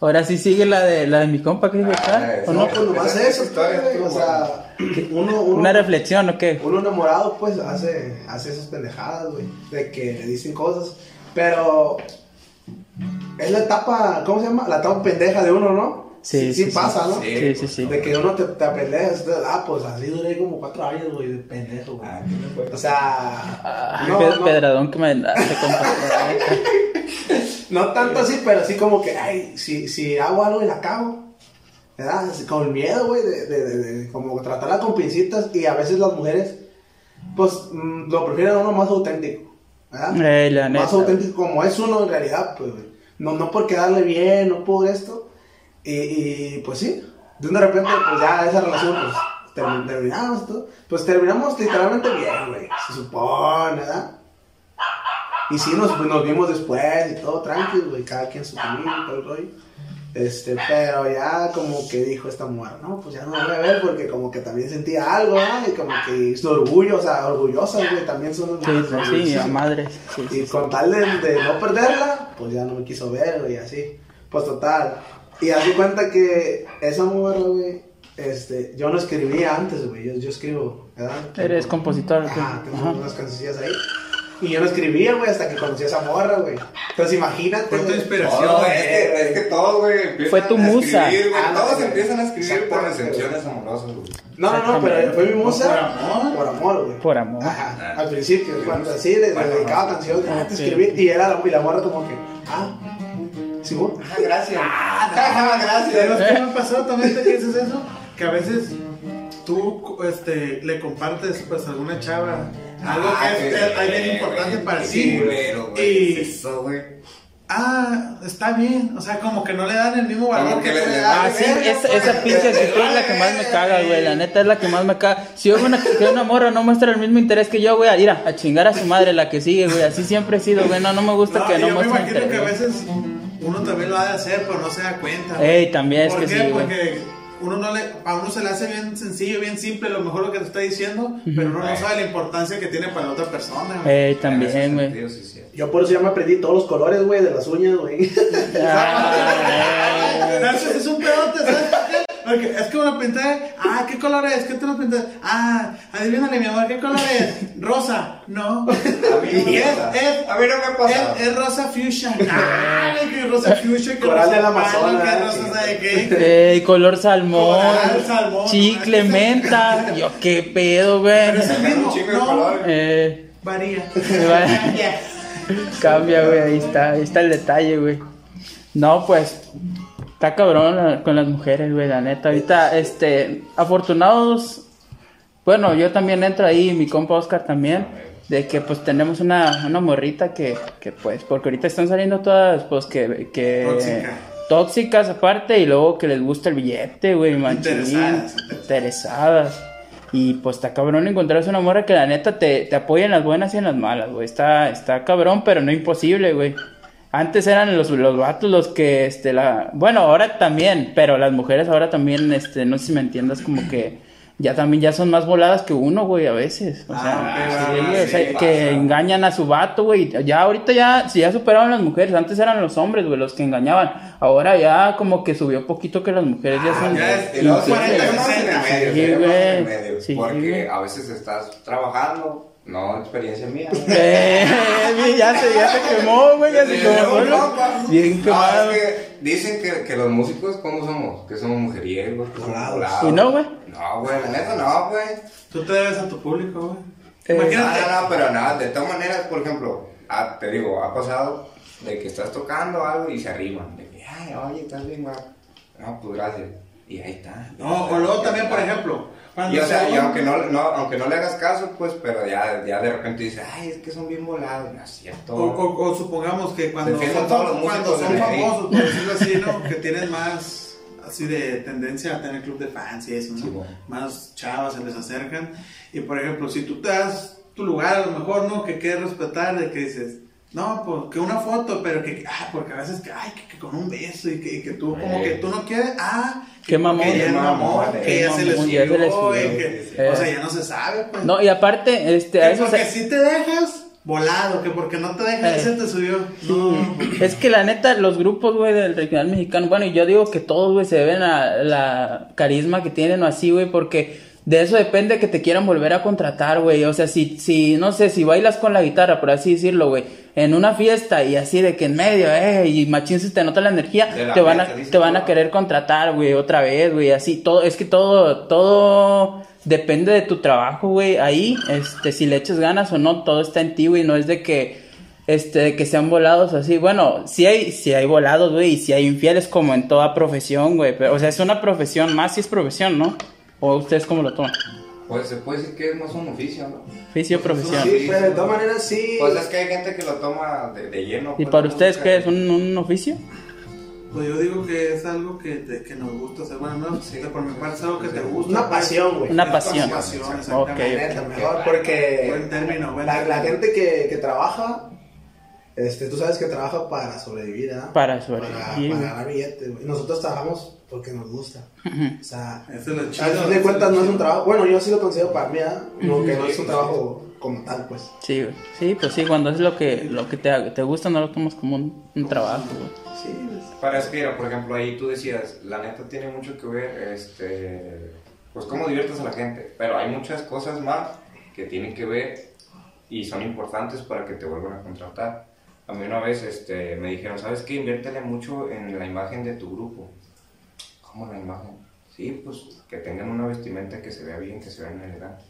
Ahora sí sigue la de la de mi compa que dijo acá, Ah, ¿o No, no? pues nomás eso, güey, estuvo o sea, uno, uno, Una reflexión, ¿o qué? uno enamorado, pues, hace, hace esas pendejadas, güey, de que le dicen cosas, pero es la etapa, ¿cómo se llama? La etapa pendeja de uno, ¿no? Sí, sí, sí. pasa, ¿no? Sí. Sí, sí. De que uno te, te entonces, ah, pues así duré como cuatro años, güey, de pendejo, güey. Ah. O sea, Ah, no, pe- no, Pedradón que me *laughs* no tanto así, pero sí como que, ay, si, si hago algo y la cago, ¿verdad? Con el miedo, güey, de, de, de, de como tratarla con pincitas y a veces las mujeres, pues, mm, lo prefieren a uno más auténtico, ¿verdad? Ey, la más neta. auténtico como es uno en realidad, pues, güey. No, no por quedarle bien, no por esto. Y, y, pues sí, de un de repente, pues ya esa relación, pues termi- terminamos, todo. Pues terminamos literalmente bien, güey. Se supone, ¿verdad? Y sí, nos, pues, nos vimos después y todo tranquilo, güey. Cada quien su familia y todo el rollo. Este, pero ya como que dijo esta mujer, no, pues ya no voy a ver porque como que también sentía algo, ¿verdad? Y como que su orgullo, o sea, orgullosas, güey, también son Sí, sí, sí, a madres. Sí, sí, y sí. con tal de, de no perderla, pues ya no me quiso ver, güey, así. Pues total. Y así cuenta que esa mujer, güey, este, yo no escribía antes, güey, yo, yo escribo, ¿verdad? Eres compositor. Ajá, tengo Ajá. unas canciones ahí. Y yo no escribía, güey, hasta que conocí a esa morra, güey. Entonces imagínate. Fue tu güey. inspiración. Todo, es, que, es que todos, güey, Fue tu a musa. escribir, güey, Ah, todos güey. empiezan a escribir por Exactamente, decepciones amorosas, güey. No, no, no, pero fue mi musa. ¿Por amor? Por amor, güey. Por amor. Ajá, al principio, cuando así le, dedicaba canciones, ah, te Ok. escribí, y era la, y la morra como que, ah, sí, güey. Ah, gracias. ¿Sabes gracias. qué me pasó también te dices eso? Que a veces tú este, le compartes pues a alguna chava algo Ah, que es, qué es alguien bien, importante para ti. güey. Y- ¿Qué es eso, güey? Ah, está bien. O sea, como que no le dan el mismo valor Como que, que le- das. Ah, sí, esa, esa pinche actitud es la que más me caga, güey. La neta es la que más me caga. Si yo una, que una morra no muestra el mismo interés que yo, güey, a ir a, a chingar a su madre la que sigue, güey. Así siempre he sido, güey. No, no me gusta No, que no yo me muestre imagino que a interés. veces uno también lo ha de hacer, pero no se da cuenta. Ey, también es ¿Por que qué? sí. Porque uno no le, a uno se le hace bien sencillo, bien simple, lo mejor lo que te está diciendo, pero uno no sabe la importancia que tiene para la otra persona. Ey, también, güey. sentido, sí, sí. Yo por eso ya me aprendí todos los colores, güey, de las uñas, güey. *laughs* Ah, *laughs* es un pedote, ¿sabes? Porque es que uno pinté, ah, ¿qué color es? ¿Qué te lo pinté? Ah, adivínale, mi amor, ¿qué color es? Rosa, no. A mí no Es, es, A mí no me pasa. es, es rosa fuchsia. Ah, que rosa fuchsia, que Coral del Amazonas, que sí. rosa sabe qué. Ey, color salmón. Coral, salmón. Chicle, *laughs* menta. Yo, qué pedo, Pero güey. es el mismo, no, colores. Eh, *laughs* varía. Cambia, güey, ahí está, ahí está el detalle, güey. No, pues, Está cabrón la- con las mujeres, güey, la neta. Ahorita, este, afortunados, bueno, yo también entro ahí, mi compa Oscar también, de que pues tenemos una, una morrita que, que pues, porque ahorita están saliendo todas, pues, que, que Tóxica. tóxicas aparte y luego que les gusta el billete, güey, machín, Interesadas, interesadas. Y pues está cabrón encontrarse una morra que la neta te, te apoya en las buenas y en las malas, güey. Está, está cabrón, pero no imposible, güey. Antes eran los, los vatos los que, este, la... Bueno, ahora también, pero las mujeres ahora también, este, no sé si me entiendas, como que ya también ya son más voladas que uno, güey, a veces. O sea, Ah, ok, sí, va, güey, o sea, sí, que engañan a su vato, güey. Ya ahorita ya, si ya superaron las mujeres, antes eran los hombres, güey, los que engañaban. Ahora ya como que subió poquito que las mujeres ya son... ya es- el sesenta. medio, Sí, tenemos en el medio, porque a veces estás trabajando, no experiencia mía. *laughs* Eh, ya se, ya se quemó, güey, ya se quemó. Bien No, quemado. es que dicen que, que los músicos, ¿cómo somos? Que somos mujeriegos, que somos Volados. volados. ¿Y no, güey? No, güey, la neta no, güey. Tú te debes a tu público, güey. Eh, No, Imagínate. no, no, pero nada, de todas maneras, por ejemplo, ah, te digo, ha pasado de que estás tocando algo y se arriman. De que, ay, oye, estás bien, güey. No, pues gracias. Y ahí está. No, o luego también, por ejemplo, cuando Y, o sea, y aunque no, no, aunque no le hagas caso, pues, pero ya, ya de repente dices, ay, es que son bien volados. No es cierto. O, o- o supongamos que cuando son, todos cuando son famosos, por decirlo así, ¿no? Que tienen más así de tendencia a tener club de fans y eso, ¿no? Sí, bueno. Más chavas se les acercan. Y por ejemplo, si tú te das tu lugar, a lo mejor, ¿no? Que quieres respetar, de que dices, no, pues que una foto, pero que, ah, porque a veces que, ay, que, que con un beso y que, y que tú, como Eh. que tú no quieres, ah, Qué mamón. que ya mamón, mamón, que ya se le subió, y que, Eh. o sea, ya no se sabe, pues. No, y aparte, este, Que a eso porque se- si te dejas, volado, que porque no te dejas, Eh. se te subió. No, Es que la neta, los grupos, güey, del regional mexicano, bueno, y yo digo que todos, güey, se deben a la carisma que tienen o así, güey, porque de eso depende que te quieran volver a contratar, güey. O sea, si, si, no sé, si bailas con la guitarra, por así decirlo, güey, en una fiesta y así de que en medio, eh, y machín se te nota la energía, la te van a, te van a tú. querer contratar, güey, otra vez, güey, así, todo, es que todo, todo depende de tu trabajo, güey, ahí, este, si le echas ganas o no, todo está en ti, güey, no es de que, este, que sean volados así, bueno, sí hay, sí hay volados, güey, y sí hay infieles como en toda profesión, güey, pero, o sea, es una profesión, más si es profesión, ¿no? ¿O ustedes cómo lo toman? Pues se puede decir que es más un oficio, ¿no? Oficio, profesión. Sí, pero de todas maneras sí. Pues es que hay gente que lo toma de, de lleno. ¿Y pues, para ustedes qué es? ¿Un, un oficio? Pues yo digo que es algo que, te- que nos gusta hacer. Bueno, no, Sí. por mi parte es algo que te gusta. Una pues. pasión, güey. Una pasión. pasión, Ok, exactamente. Mejor porque Buen término, buen la, la gente que, que trabaja, este, tú sabes que trabaja para sobrevivir, ¿ah? Para sobrevivir, Para, para ganar billetes, güey. Nosotros trabajamos porque nos gusta. O sea, Eso es chido. fin de cuentas no es un trabajo. Bueno, yo sí lo considero para mí, ¿ah? No, que no Sí, es un trabajo como tal, pues. Sí, güey. Sí, pues sí, cuando es lo que, lo que te, te gusta, no lo tomas como un, un trabajo, güey. Sí, pues. Para Espira, por ejemplo, ahí tú decías, la neta tiene mucho que ver, este, pues cómo diviertes a la gente, pero hay muchas cosas más que tienen que ver y son importantes para que te vuelvan a contratar. A mí una vez este, me dijeron, ¿sabes qué? Inviértele mucho en la imagen de tu grupo. ¿Cómo la imagen? Sí, pues que tengan una vestimenta que se vea bien, que se vean elegantes.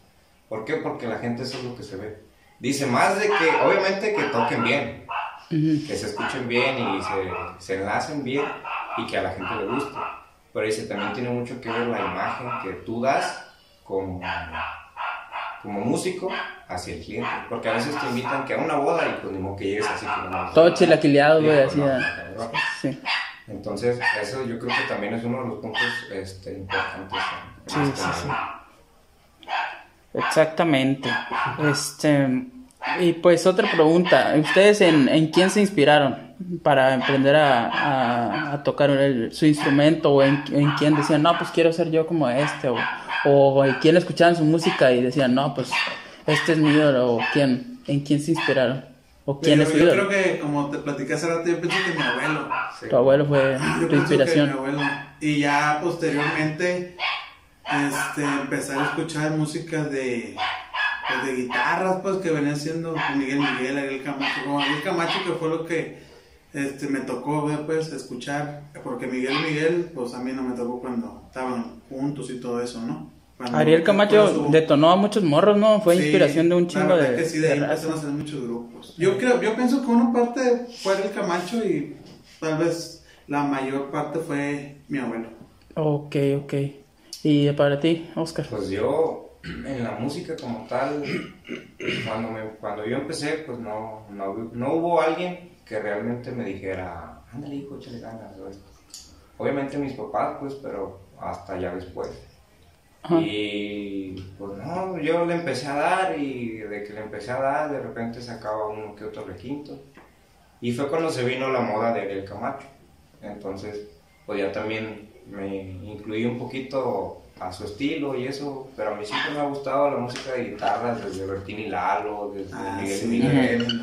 ¿Por qué? Porque la gente eso es lo que se ve. Dice más de que, obviamente, que toquen bien, que se escuchen bien y se, se enlacen bien y que a la gente le guste. Pero dice, también tiene mucho que ver la imagen que tú das como, como músico hacia el cliente. Porque a veces te invitan que a una boda y pues ni modo que llegues así como... Todo chilaquileado, güey, Sí, así. Sí. Entonces, eso yo creo que también es uno de los puntos este, importantes. Sí, sí, sí. Exactamente. Este. Y pues otra pregunta. ¿Ustedes en, en quién se inspiraron para aprender a, a- a tocar el- su instrumento? ¿O en, en quién decían, no, pues quiero ser yo como este? ¿O, o en quién escuchaban su música y decían, no, pues este es mi ídolo? ¿O quién? ¿En quién se inspiraron? ¿O quién Yo- es su yo ídolo? creo que, como te platiqué hace rato, yo pienso que mi abuelo. Sí. Tu abuelo fue Yo tu pienso que mi inspiración. abuelo. Y ya posteriormente este, empezar a escuchar música de, pues, de guitarras, pues que venía siendo Miguel Miguel, Ariel Camacho. Como Ariel Camacho, que fue lo que este, me tocó ver, pues, escuchar. Porque Miguel Miguel, pues a mí no me tocó cuando estaban juntos y todo eso, ¿no? Cuando- Ariel Camacho estuvo- detonó a muchos morros, ¿no? Fue Sí, inspiración de un chingo de, que sí, de de ahí raza. empezaron a hacer muchos grupos. Yo creo, yo pienso que una parte fue el Camacho y tal vez la mayor parte fue mi abuelo. Ok, ok. ¿Y para ti, Oscar? Pues yo, *clears throat* en la música como tal, *clears throat* cuando, me, cuando yo empecé, pues no, no, no hubo alguien que realmente me dijera, ándale, hijo, échale ganas. o esto. Obviamente mis papás, pues, pero hasta ya después. Ajá. Y pues no, yo le empecé a dar y de que le empecé a dar, de repente sacaba uno que otro requinto. Y fue cuando se vino la moda de Ariel Camacho. Entonces, pues ya también me incluí un poquito a su estilo y eso, pero a mí siempre me ha gustado la música de guitarras, desde Bertín y Lalo, desde Ah, Miguel sí, Miguel.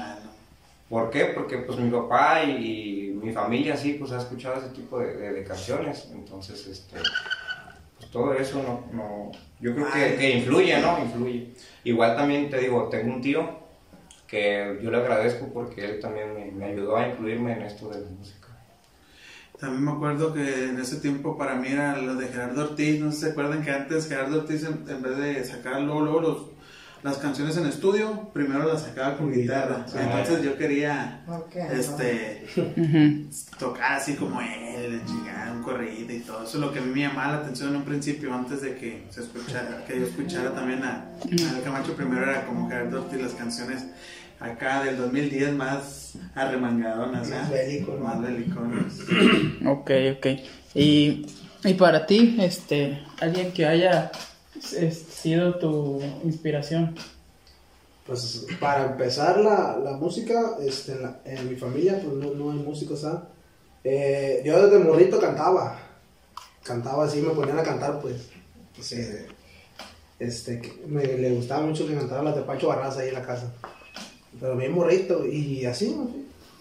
¿Por qué? Porque pues mi papá y, y mi familia sí, pues ha escuchado ese tipo de, de- de canciones, entonces este, todo eso no, no yo creo que, que influye, ¿no? Influye. Igual también te digo, tengo un tío que yo le agradezco porque él también me, me ayudó a incluirme en esto de la música. También me acuerdo que en ese tiempo para mí era lo de Gerardo Ortiz. No sé si se acuerdan que antes Gerardo Ortiz, en, en vez de sacar luego, luego los, las canciones en estudio, primero las sacaba con guitarra. Entonces yo quería este, Ujú. tocar así como él, chingar un corrido y todo. Eso es lo que a mí me llamaba la atención en un principio, antes de que se escuchara, que yo escuchara también a, a Camacho. Primero era como Gerardo Ortiz, las canciones acá del 2010 más arremangadonas, Más bélico, ¿no? Más beliconas. Ok, ok. Y, y para ti, este, alguien que haya sido tu inspiración. Pues para empezar la, la música, este, en, la- en mi familia pues no, no hay músicos, ¿ah? Eh, yo desde morrito cantaba, cantaba así, me ponían a cantar pues, pues, eh, este, me le gustaba mucho que cantara las de Pancho Barraza ahí en la casa, pero bien morrito y así, ¿no?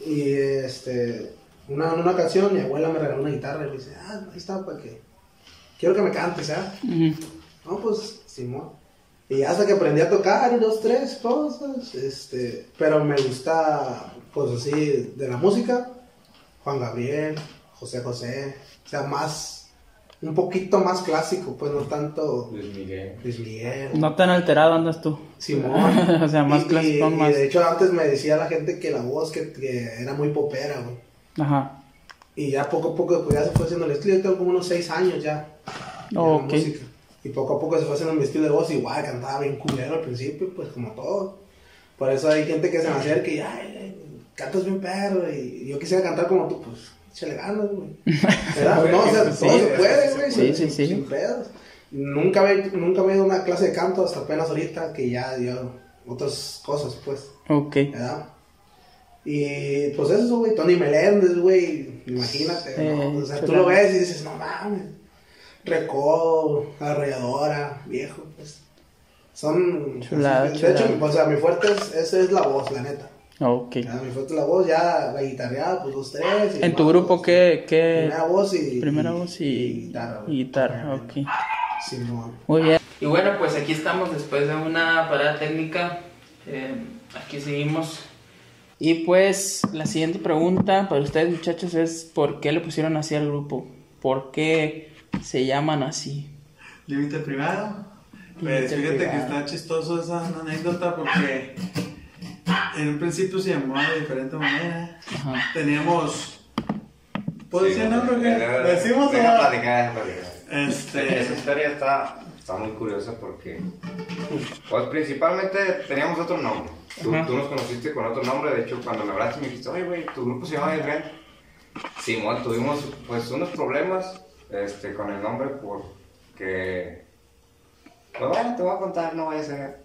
y este, una, una ocasión mi abuela me regaló una guitarra y me dice, ah, ahí está, para que, quiero que me cantes, ¿ah? No, pues, Simón. Y hasta que aprendí a tocar y dos, tres cosas, este, pero me gusta, pues así, de la música, Juan Gabriel, José José, o sea, más, un poquito más clásico, pues no tanto Luis Miguel. Luis Miguel, No tan alterado andas tú. Simón. *laughs* o sea, más Y- clásico, y, más. Y de hecho antes me decía la gente que la voz que, que era muy popera, güey. Ajá. Y ya poco a poco, pues ya se fue haciendo el estilo. Yo tengo como unos seis años ya. en Ok. música. Y poco a poco se fue haciendo mi estilo de voz. Igual cantaba bien culero al principio, pues como todo. Por eso hay gente que se me acerca y, ay, ay, cantas bien perro. Y yo quisiera cantar como tú, pues, échale ganas, güey. *laughs* ¿Verdad? No, o sea, Sí, todo se puede, güey. sí, sin- sí, sí. Sin pedos. Nunca había, nunca había ido a una clase de canto hasta apenas ahorita que ya dio otras cosas, pues. Ok. ¿verdad? Y pues eso, güey, Tony Meléndez, güey, imagínate, Eh, ¿no? O sea, tú lo ves y dices, no mames, Recodo, Arrolladora, viejo, pues. Son. Chulada, de hecho, o sea, mi fuerte es, esa es la voz, la neta. Ok. Ya, mi fuerte es la voz, ya la guitarreada, pues dos, tres. y ¿En tu grupo dos, qué, qué? Primera voz y. Primera voz y, guitarra. y guitarra, ok. Simón. Muy bien. Y bueno, pues aquí estamos después de una parada técnica. Eh, aquí seguimos. Y pues la siguiente pregunta para ustedes muchachos es ¿por qué le pusieron así al grupo? ¿Por qué se llaman así? Límite privado. Pues Límite fíjate que está chistoso esa anécdota porque en un principio se llamó de diferente manera. Ajá. Teníamos. ¿Puedo Sí, decir nombre? ¿Decimos deja platicar. Este. Esa historia está, está muy curiosa porque, pues principalmente teníamos otro nombre. Tú, tú nos conociste con otro nombre, de hecho cuando me hablaste me dijiste, oye güey, tu grupo se llama Tren. Simón, tuvimos pues unos problemas este, con el nombre porque, pues bueno, te voy a contar, no vaya a ser.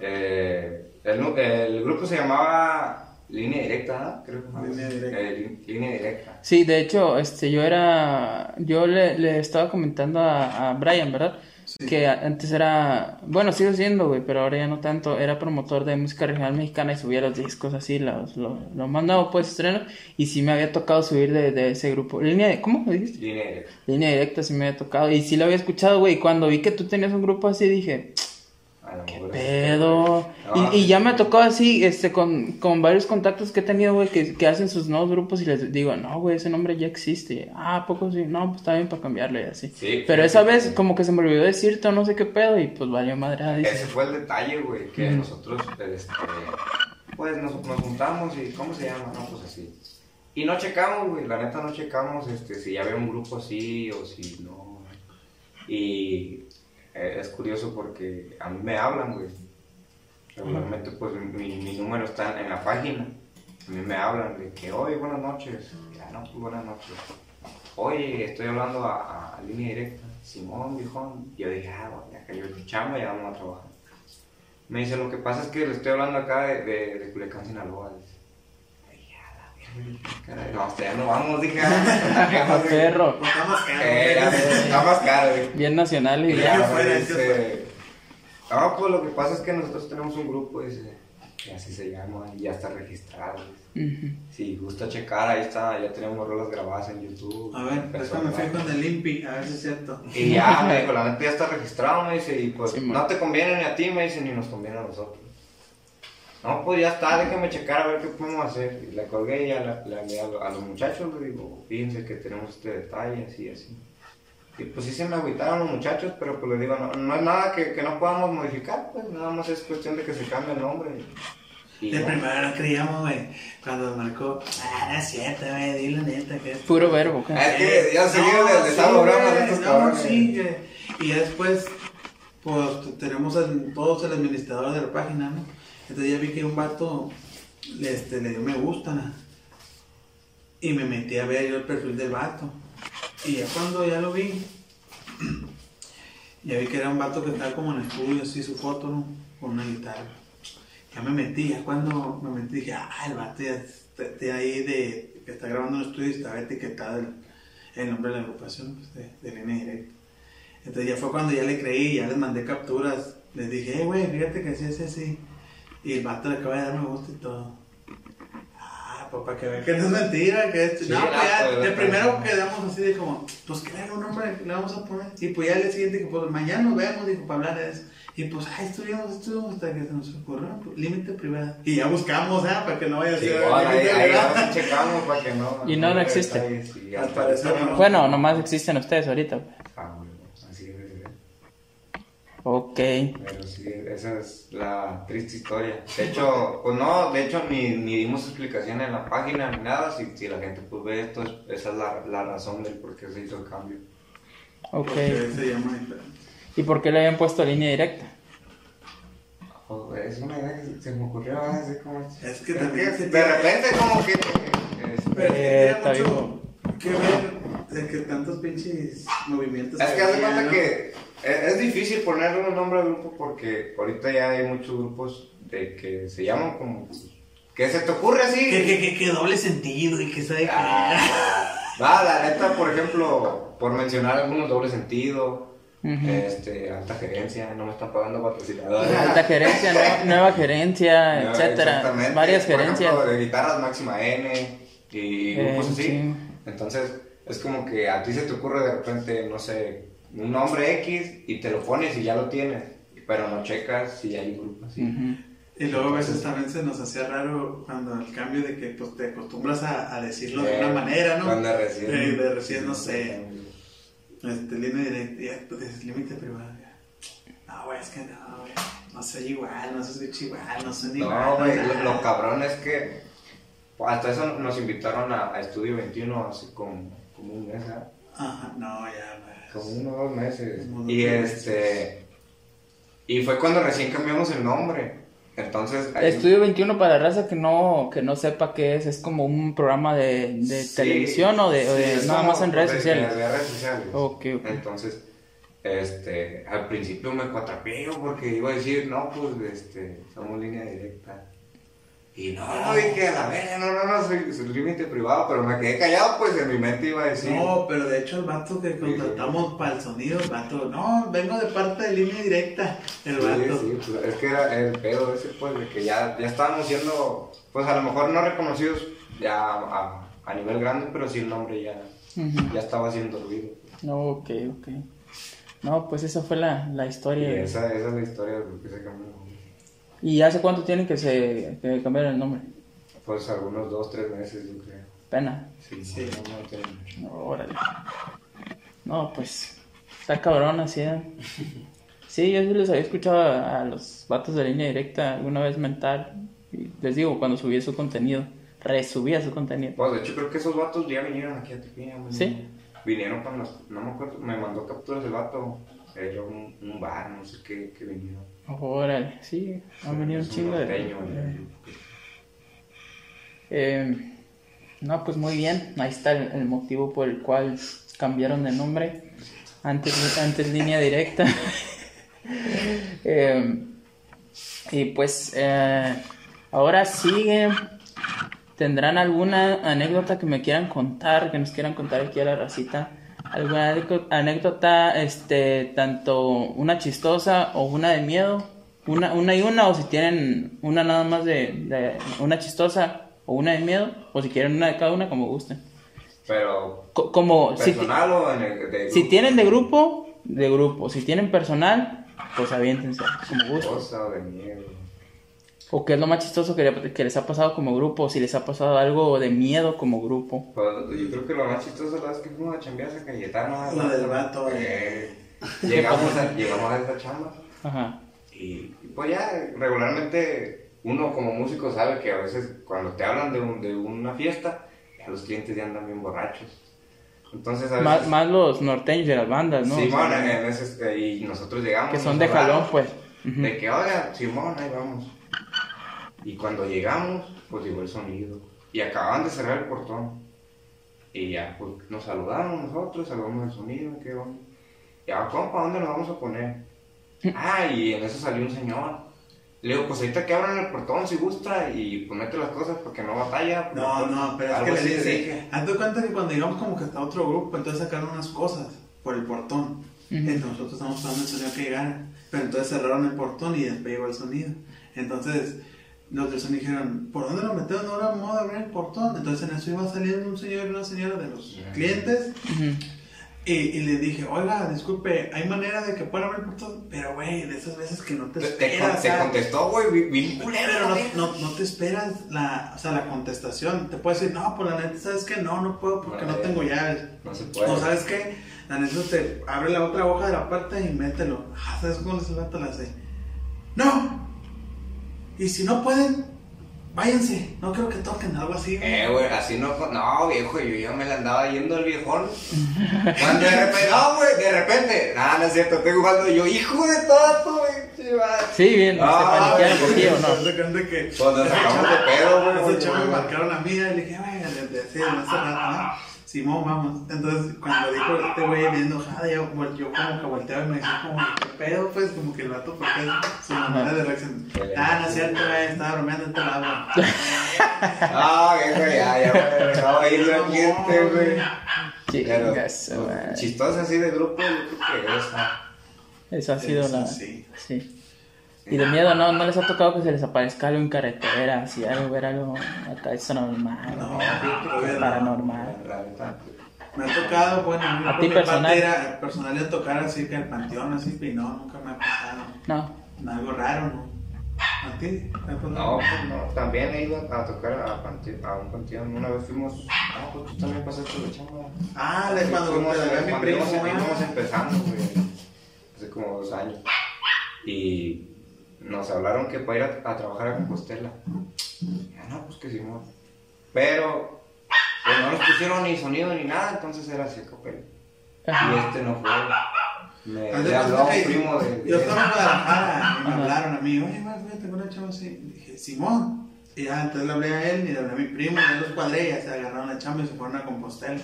Eh, el, nu- el grupo se llamaba Línea Directa, ¿no? Creo que Línea Directa. Eh, línea Directa. Sí, de hecho, este, yo era, yo le, le estaba comentando a, a Brian, ¿verdad? Que antes era, bueno, sigo siendo, güey, pero ahora ya no tanto, era promotor de música regional mexicana y subía los discos así, los, lo, lo más nuevo, pues, estreno, y sí me había tocado subir de, de ese grupo. Línea de, ¿cómo me dijiste? Línea Directa. Línea directa sí me había tocado, y sí lo había escuchado, güey, y cuando vi que tú tenías un grupo así, dije, lo ¿Qué mejor- pedo? No, Y, y ya me tocó así, este, con, con varios contactos que he tenido, güey, que, que hacen sus nuevos grupos y les digo, no, güey, ese nombre ya existe. Ah, ¿a poco sí? No, pues está bien para cambiarlo y así. Sí, Pero esa vez sí. como que se me olvidó decirte o no sé qué pedo y pues valió madre. ah. Ese fue el detalle, güey, que nosotros, este, pues nos, nos juntamos y, ¿cómo se llama? No, pues así. Y no checamos, güey, la neta no checamos este, si ya había un grupo así o si no. Y es curioso porque a mí me hablan, güey. Regularmente, pues mi, mi número está en la página. A mí me hablan de que, oye, buenas noches. Ya, no, pues buenas noches. Oye, estoy hablando a, línea directa. Simón, viejón. Yo dije, ah, bueno, ya cayó tu chamba, ya vamos a trabajar. Me dice, lo que pasa es que le estoy hablando acá de, de, de Sinaloa. Ay, ya, la verga, caray, No, hasta ya no vamos, dije. ah, Perro. No está más caro. Eh, ya, está más caro, güey. Bien nacional y Ya, fuera, dice. Ah, pues lo que pasa es que nosotros tenemos un grupo, dice, que así se llama, y ya está registrado. Si gusta checar, ahí está, ya tenemos rolas grabadas en YouTube. A ver, déjame fijo en el Impi, a ver si es cierto. Y ya, me *laughs* dijo, la neta ya está registrado, me dice, y pues Sí, no te conviene ni a ti, me dice, ni nos conviene a nosotros. No, pues ya está, déjame checar a ver qué podemos hacer. Y le colgué y ya le, le hablé a, lo- a los muchachos, le digo, fíjense que tenemos este detalle, así, así. Y pues sí se me agüitaron los muchachos, pero pues les digo, no, no es nada que, que no podamos modificar, pues nada más es cuestión de que se cambie el nombre. Y, y De primero no creíamos, güey. Cuando marcó, ah, no es cierto, güey, dile neta que es. Puro verbo. ¿qué? Es que ya seguido No, les hago bromas de estos no, cabrones. sí. Y después, pues tenemos el- todos el administrador de la página, ¿no? Entonces ya vi que un vato le, este, le dio me gusta. Y me metí a ver yo el perfil del vato. Y ya cuando ya lo vi, *clears throat* ya vi que era un vato que estaba como en estudio, así su foto, ¿no? Con una guitarra. Ya me metí, ya cuando me metí dije, ah, el vato ya está, ahí de que está grabando en estudio y estaba etiquetado el, el nombre de la agrupación pues, de, de. Entonces ya fue cuando ya le creí, ya les mandé capturas. Les dije, eh, güey, fíjate que así es así. Y el vato le acaba de dar me gusta y todo. Ah, pues para que vean que no es mentira, que es... Sí, no, no, pues ya, pues, de pues, primero pues. quedamos así de como, pues que un nombre que le vamos a poner. Y pues ya el siguiente, que pues mañana nos vemos, dijo, para hablar de eso. Y pues, ay, estuvimos, estuvimos hasta que se nos ocurrió, pues, límite privado. Y ya buscamos, ¿ah? Para que no vaya a Sí, ser bueno, ahí, ahí checamos para que no. Y no, no existe. detalles, y Al parecer no. Bueno, nomás existen ustedes ahorita. pues. Ah, bueno, así debe de ser. Ok. Pero sí, esa es la triste historia. De hecho, pues no, de hecho ni, ni dimos explicación en la página ni nada. Si, si la gente pues ve esto, es- esa es la, la razón del por qué se hizo el cambio. Ok. Porque se llama diferente. ¿Y por qué le habían puesto línea directa? Es una idea que se- se me ocurrió así como... Es que también se de repente como que... este, Pero Eh, está mucho que ver de que tantos pinches movimientos. Es que había, cuenta que es, es difícil ponerle un nombre al grupo porque ahorita ya hay muchos grupos de que se llaman como... Que se te ocurre así. Que, que, que, que doble sentido y que sabe que. Ah, va, la neta, por ejemplo, por mencionar algunos doble sentido, este, alta gerencia, no me están pagando patrocinadores. Alta gerencia, nue- *laughs* nueva gerencia, No, etcétera. exactamente. Varias Por gerencias. ejemplo, de guitarras máxima N y Eh, grupos así. sí. Entonces, es como que a ti se te ocurre de repente, no sé, un nombre X y te lo pones y ya lo tienes, pero no checas si hay un grupo así. Ujú. Y luego a veces también se nos hacía raro cuando el cambio de que pues, te acostumbras a, a decirlo de Eh, una manera, ¿no? Cuando recién. Eh, de recién, no sé. Este, línea directa, ya, pues, es límite privado. ya. No, güey, es que no, güey. No soy igual, no soy igual, no soy igual. No, güey, lo, lo cabrón es que hasta eso nos invitaron a, a Estudio 21 hace como, como un mes, ¿ah? Ajá, no, ya, güey. Como uno o dos meses. Como dos Y meses. este. Y fue cuando recién cambiamos el nombre. Entonces. Estudio 21 para raza que no, que no sepa qué es, es como un programa de, de Sí, televisión o de, o sí, de es nada más en redes de- sociales. De, redes sociales. Ok, ok. Entonces, este, al principio me cuatrapeo porque iba a decir, no, pues, este, somos línea directa. Y no, no, dije, a la verga, no, no, no, soy, soy límite privado, pero me quedé callado, pues, en mi mente iba a decir. No, pero de hecho el vato que contratamos para el sonido, el vato, no, vengo de parte de línea directa, el Sí, vato. sí, pues, es que era el pedo ese, pues, de que ya, ya estábamos siendo, pues, a lo mejor no reconocidos ya a, a nivel grande, pero sí el nombre ya, ya estaba haciendo ruido. No, ok, ok. No, pues esa fue la, la Y historia. esa, esa es la historia de se cambió. ¿Y hace cuánto tienen que se que cambiaron el nombre? Pues algunos dos, tres meses, yo creo. Pena. Sí, Sí. no, no tiene mucho. No, órale. No, pues está cabrón así. ¿eh? *laughs* Sí, yo sí les había escuchado a, a los vatos de línea directa alguna vez mentar. Y les digo, cuando subí su contenido. resubía su contenido. Pues de hecho creo que esos vatos ya vinieron aquí a Tepic. güey. ¿Sí? Vinieron con las, no me acuerdo, me mandó capturas el vato. Era un, un bar, no sé qué, que vinieron. Órale, sí, han venido un chingo de... Eh, no, pues muy bien. Ahí está el, el motivo por el cual cambiaron de nombre. Antes, antes línea directa. *laughs* Eh, y pues eh, ahora sigue. ¿Tendrán alguna anécdota que me quieran contar, que nos quieran contar aquí a la racita? ¿Alguna anécdo- anécdota, este, tanto una chistosa o una de miedo? Una, una y una, o si tienen una nada más de, de una chistosa o una de miedo, o si quieren una de cada una, como gusten. Pero, Co- como si, personal o en el de si tienen de grupo, de grupo. Si tienen personal, pues aviéntense, como gusten. Cosa o de miedo. O qué es lo más chistoso que, le- que les ha pasado como grupo, o si les ha pasado algo de miedo como grupo. Pues, yo creo que lo más chistoso la vez que fuimos a chambear a Cayetano. Lo del vato, Eh, llegamos, a, llegamos a esa chamba. Ajá. Y, y pues ya, regularmente uno como músico sabe que a veces cuando te hablan de, un- de una fiesta, ya los clientes ya andan bien borrachos. Entonces a veces... Más, más los norteños de las bandas, ¿no? Simón, O sea, en ese- eh, y nosotros llegamos. que son de jalón, pues. De que, oiga, Simón, ahí vamos. Y cuando llegamos, pues llegó el sonido. Y acababan de cerrar el portón. Y ya, pues nos saludaron nosotros, saludamos el sonido, qué onda. Y ahora, compa, ¿dónde nos vamos a poner? Ah, y en eso salió un señor. Le digo, pues ahorita que abran el portón si gusta y pues mete las cosas porque no batalla. No, no, pero es que le dije. hazte cuenta que cuando llegamos como que está otro grupo, entonces sacaron unas cosas por el portón. Entonces nosotros estamos esperando el sonido que llegara, pero entonces cerraron el portón y después llegó el sonido. Entonces los del sonido dijeron, ¿por dónde lo metemos? No era modo de abrir el portón. Entonces en eso iba saliendo un señor y una señora de los clientes Ujú. y, y le dije, oiga, disculpe, hay manera de que pueda abrir el portón, pero güey, de esas veces que no te Te, te, esperas. con- te contestó, güey, bien- pero no, no, no te esperas la, o sea, la contestación. Te puede decir, no, pues la neta, ¿sabes qué? No, no puedo porque no Vale. tengo llaves. No se puede. O ¿sabes qué? La neta, te abre la otra hoja de la puerta y mételo. Ah, ¿Sabes cómo les vato la? ¡No! Y si no pueden, váyanse. No creo que toquen algo así. güey. Eh, güey, así no. No, viejo, yo ya me la andaba yendo al viejón. *laughs* Cuando de repente, no, güey, de repente. Nada, no es cierto, estoy jugando yo, hijo de todo, güey. Sí, bien, Ah, se paniquearon Haz ¿no? de cuenta que. Nos sacamos de pedo, güey. Esos chavos me marcaron a mí y le dije, güey, desde hace hace rato, ¿no? Simón, vamos. Entonces, cuando dijo este güey bien enojado, yo, como que volteaba y me decía, como, ¿qué pedo? Pues, como que el vato, porque es su manera de reacción. Ah, no es cierto, güey, estaba bromeando el agua. *laughs* *laughs* Ah, viejo, ya, ya me dejaba ir la gente, güey. Chingas, güey. chistosa así de grupo, yo creo que esa. Eso ha sido Eso la. sí. Sí. Y de miedo, ¿no? ¿No les ha tocado que se les aparezca algo en carretera? Así, algo, ver algo acá, eso normal. No, o paranormal. Me ha tocado, bueno, a ¿A ti personal? era personal de tocar así que el panteón, así, pero no, nunca me ha pasado. No. Algo raro, ¿no? ¿A ti? No, pues no, también he ido a tocar a, pante- a un panteón. Una vez fuimos. Ah, pues tú también pasaste de chamba. Ah, le cuando fuimos, ve mi primo, íbamos empezando, güey, hace como dos años. Y nos hablaron que para ir a, a trabajar a Compostela. Ya no, pues que sí, no. Pero, pues no nos pusieron ni sonido ni nada, entonces era así, copel. Y este no fue. Me le habló un primo de. Yo estaba en Guadalajara y me hablaron a mí, oye, fíjate con una chava así. Y dije, Simón. Y ya, entonces le hablé a él y le hablé a mi primo, y los cuadré, y ya se agarraron la chamba y se fueron a Compostela.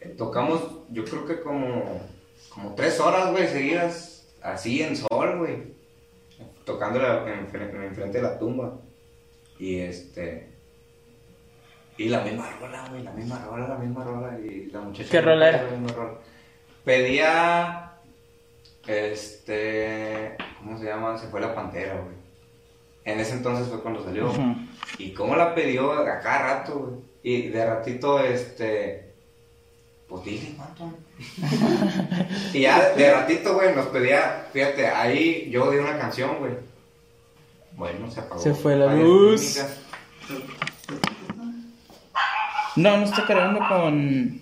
Eh, Tocamos, yo creo que como, como tres horas, güey, seguidas, así en sol, güey. Tocando en, enfrente de la tumba. Y este. Y la misma rola, güey, la misma rola, la misma rola. Y la muchacha. ¿Qué rola era? Rola. Pedía. Este. ¿Cómo se llama? Se fue la pantera, güey. En ese entonces fue cuando salió. Y cómo la pidió a cada rato, güey. Y de ratito, este. Pues dile, ¿cuánto? *laughs* y ya de ratito, güey, nos pedía. Fíjate, ahí yo di una canción, güey. Bueno, se apagó. Se fue la luz. No, no está cargando con.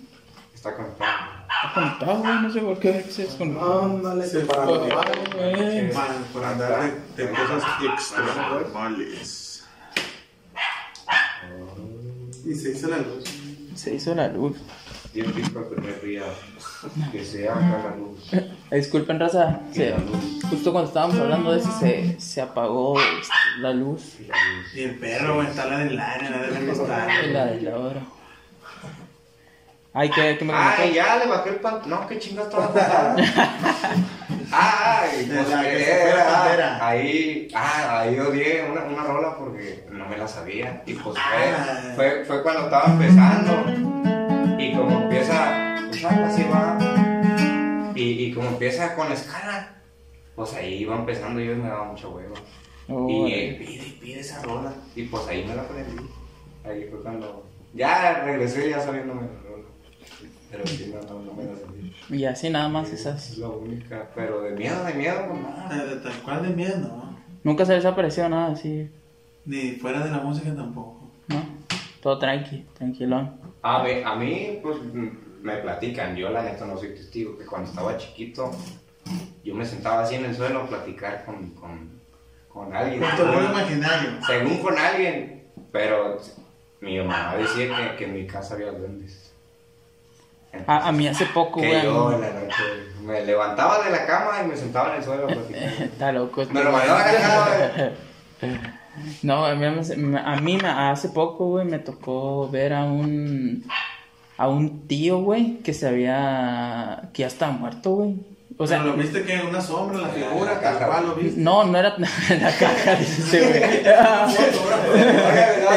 Está conectado. Está conectado, güey, no sé por qué se desconectó. Ándale, Se güey. Mal, por andar de, cosas extranormales. Y se hizo la luz. Se hizo la luz. El primer día. Que se haga la luz. Eh, Disculpen, raza. Y se- la luz. justo cuando estábamos hablando de eso, se, se apagó este, la luz. Y la luz. Y el perro, güey, está la del aire, la del Y costal. la de la hora. Ay, que, que me Ah, comentó. ya le bajé el pantalón. No, qué chingas estaba contando. *laughs* Ay, De pues la la era, ahí, ah, ahí odié una, una rola porque no me la sabía. Y pues Ah. fue, fue, fue cuando estaba empezando. Y como empieza, pues algo así va. Y, y como empieza con escala, pues ahí iba empezando y yo me daba mucha hueva. Oh, y él pide y pide esa rola. Y pues ahí me la aprendí. Ahí fue cuando. Ya regresé ya sabiéndome la rola. Pero sí, no, no, no me la sabía. Y así nada más Es esas. la única. Pero de miedo, de miedo. Ah, de Tal cual de miedo, no. Nunca se les apareció nada así, Ni fuera de la música tampoco. ¿no? Todo tranqui, tranquilón. A mí, a mí, pues m- me platican. Yo, la neta, no soy testigo. Que cuando estaba chiquito, yo me sentaba así en el suelo a platicar con, con, con alguien. Con tu imaginario. Según con alguien. Pero mi mamá decía que, que en mi casa había duendes. A, a mí hace poco, Que güey. yo en la noche me levantaba de la cama y me sentaba en el suelo a platicar. *laughs* Está loco. este Me lo güey. mandaban *laughs* acá, No, a mí, me- a mí hace poco, güey, me tocó ver a un a un tío, güey, que se había que ya estaba muerto, güey. O sea, ¿lo viste que una sombra, la figura, lo viste? no, no era *laughs* la caja, dice ese güey.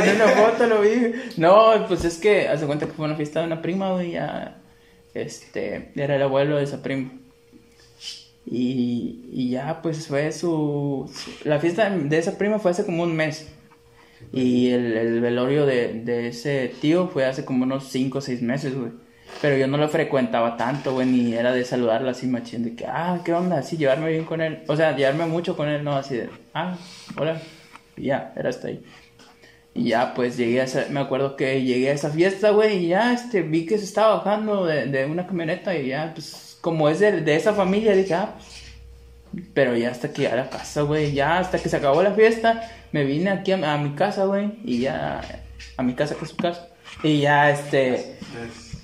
en una foto lo vi. No, pues es que hace cuenta que fue una fiesta de una prima, güey, ya este era el abuelo de esa prima. Y, ya pues fue su, la fiesta de esa prima fue hace como un mes. Y el, el velorio de, de ese tío fue hace como unos 5 o 6 meses, güey. Pero yo no lo frecuentaba tanto, güey, ni era de saludarlo así machín, de que, ah, ¿qué onda? Así, llevarme bien con él. O sea, llevarme mucho con él, no, así de, ah, hola. Y ya, era hasta ahí. Y ya, pues llegué a esa, me acuerdo que llegué a esa fiesta, güey, y ya, este, vi que se estaba bajando de, de una camioneta y ya, pues, como es de, de esa familia, dije, ah, pues, pero ya hasta que a la casa, güey, ya hasta que se acabó la fiesta, me vine aquí a, a mi casa, güey, y ya, a mi casa que es su casa, y ya, este, Es-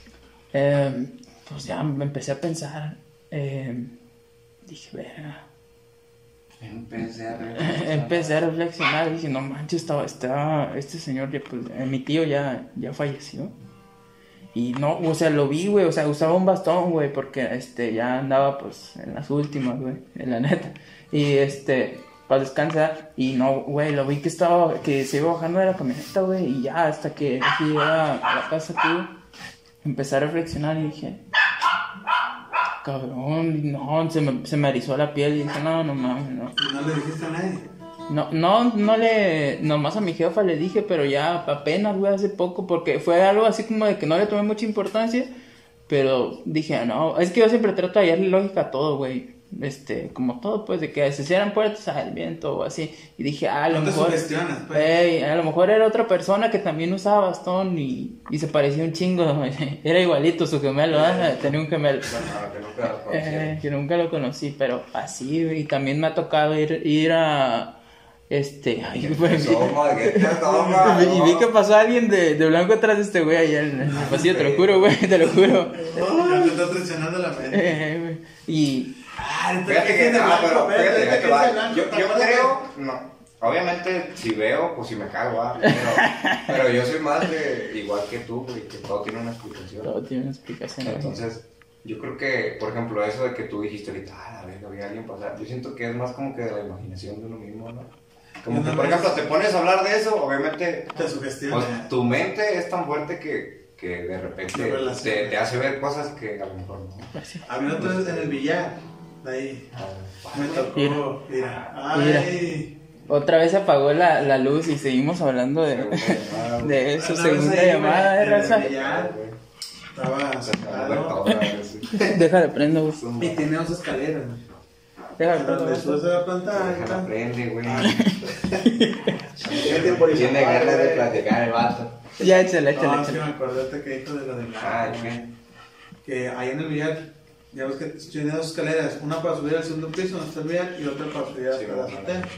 eh, pues ya me empecé a pensar, eh, dije, verga, Empecé a *laughs* ver. empecé a reflexionar, dije, no manches, estaba, estaba, este señor, ya, pues, eh, mi tío ya, ya falleció. Y no, o sea, lo vi, güey, o sea, usaba un bastón, güey, porque, este, ya andaba, pues, en las últimas, güey, en la neta. Y, este, para descansar, y no, güey, lo vi que estaba, que se iba bajando de la camioneta, güey, y ya, hasta que llegué a, la casa, tío, empecé a reflexionar y dije, cabrón, no, se me, se me erizó la piel y dije, no, no mames, no. No le dijiste a nadie. No, no, no le, nomás a mi jefa le dije, pero ya apenas, güey, hace poco, porque fue algo así como de que no le tomé mucha importancia, pero dije, no, es que yo siempre trato de hallarle lógica a todo, güey, este, como todo, pues, de que se cierran puertas al viento o así, y dije, ah, a lo No mejor, pues. A lo mejor era otra persona que también usaba bastón y, y se parecía un chingo, *laughs* era igualito su gemelo, ¿eh? tenía un gemelo. Que nunca lo conocí. *laughs* Eh, que nunca lo conocí, pero así, güey, y también me ha tocado ir, ir a, este, ay, güey, Toma, que te toma, y vi que pasó alguien de, de blanco atrás de este güey allá en el pasillo, te lo juro, güey, te lo juro. Ya te está traicionando la mente. Eh, güey, y, Ah, Fíjate ¿qué que, ah, pero fíjate, ¿qué ahí te va. tiene blanco? yo, ¿Te yo creo, no, obviamente si veo, pues si me cago, ah, pero, *laughs* pero yo soy más de, igual que tú, güey, que todo tiene una explicación. todo tiene una explicación. güey. Entonces, yo creo que, por ejemplo, eso de que tú dijiste ahorita, ah, la verga, había alguien pasar, yo siento que es más como que de la imaginación de uno mismo, ¿no? Como que, por lo- ejemplo, te pones a hablar de eso, obviamente, Te sugestiona. pues tu mente es tan fuerte que, que de Te repente te, te hace ver cosas que a lo mejor no. Sí. A mí otra vez en el billar, de ahí, me tocó, Mira. mira, Mira. ay, Otra vez se apagó la, la luz y seguimos hablando de, *laughs* de eso, Una vez segunda ahí, llamada de raza. estaba sentado Déjale prendo, y tenía dos escaleras, Prendo. subes a la planta Déjala alta, aprende, güey. ¿Qué tiempo hizo? Tiene ganas de platicar el vato. Ya, échale, échale, No, es que me acordé que dijo de lo de Ah. Que ahí en el billar, ya ves que tiene dos escaleras, una para subir al segundo piso, donde está el billar, y otra para subir hasta la azotea.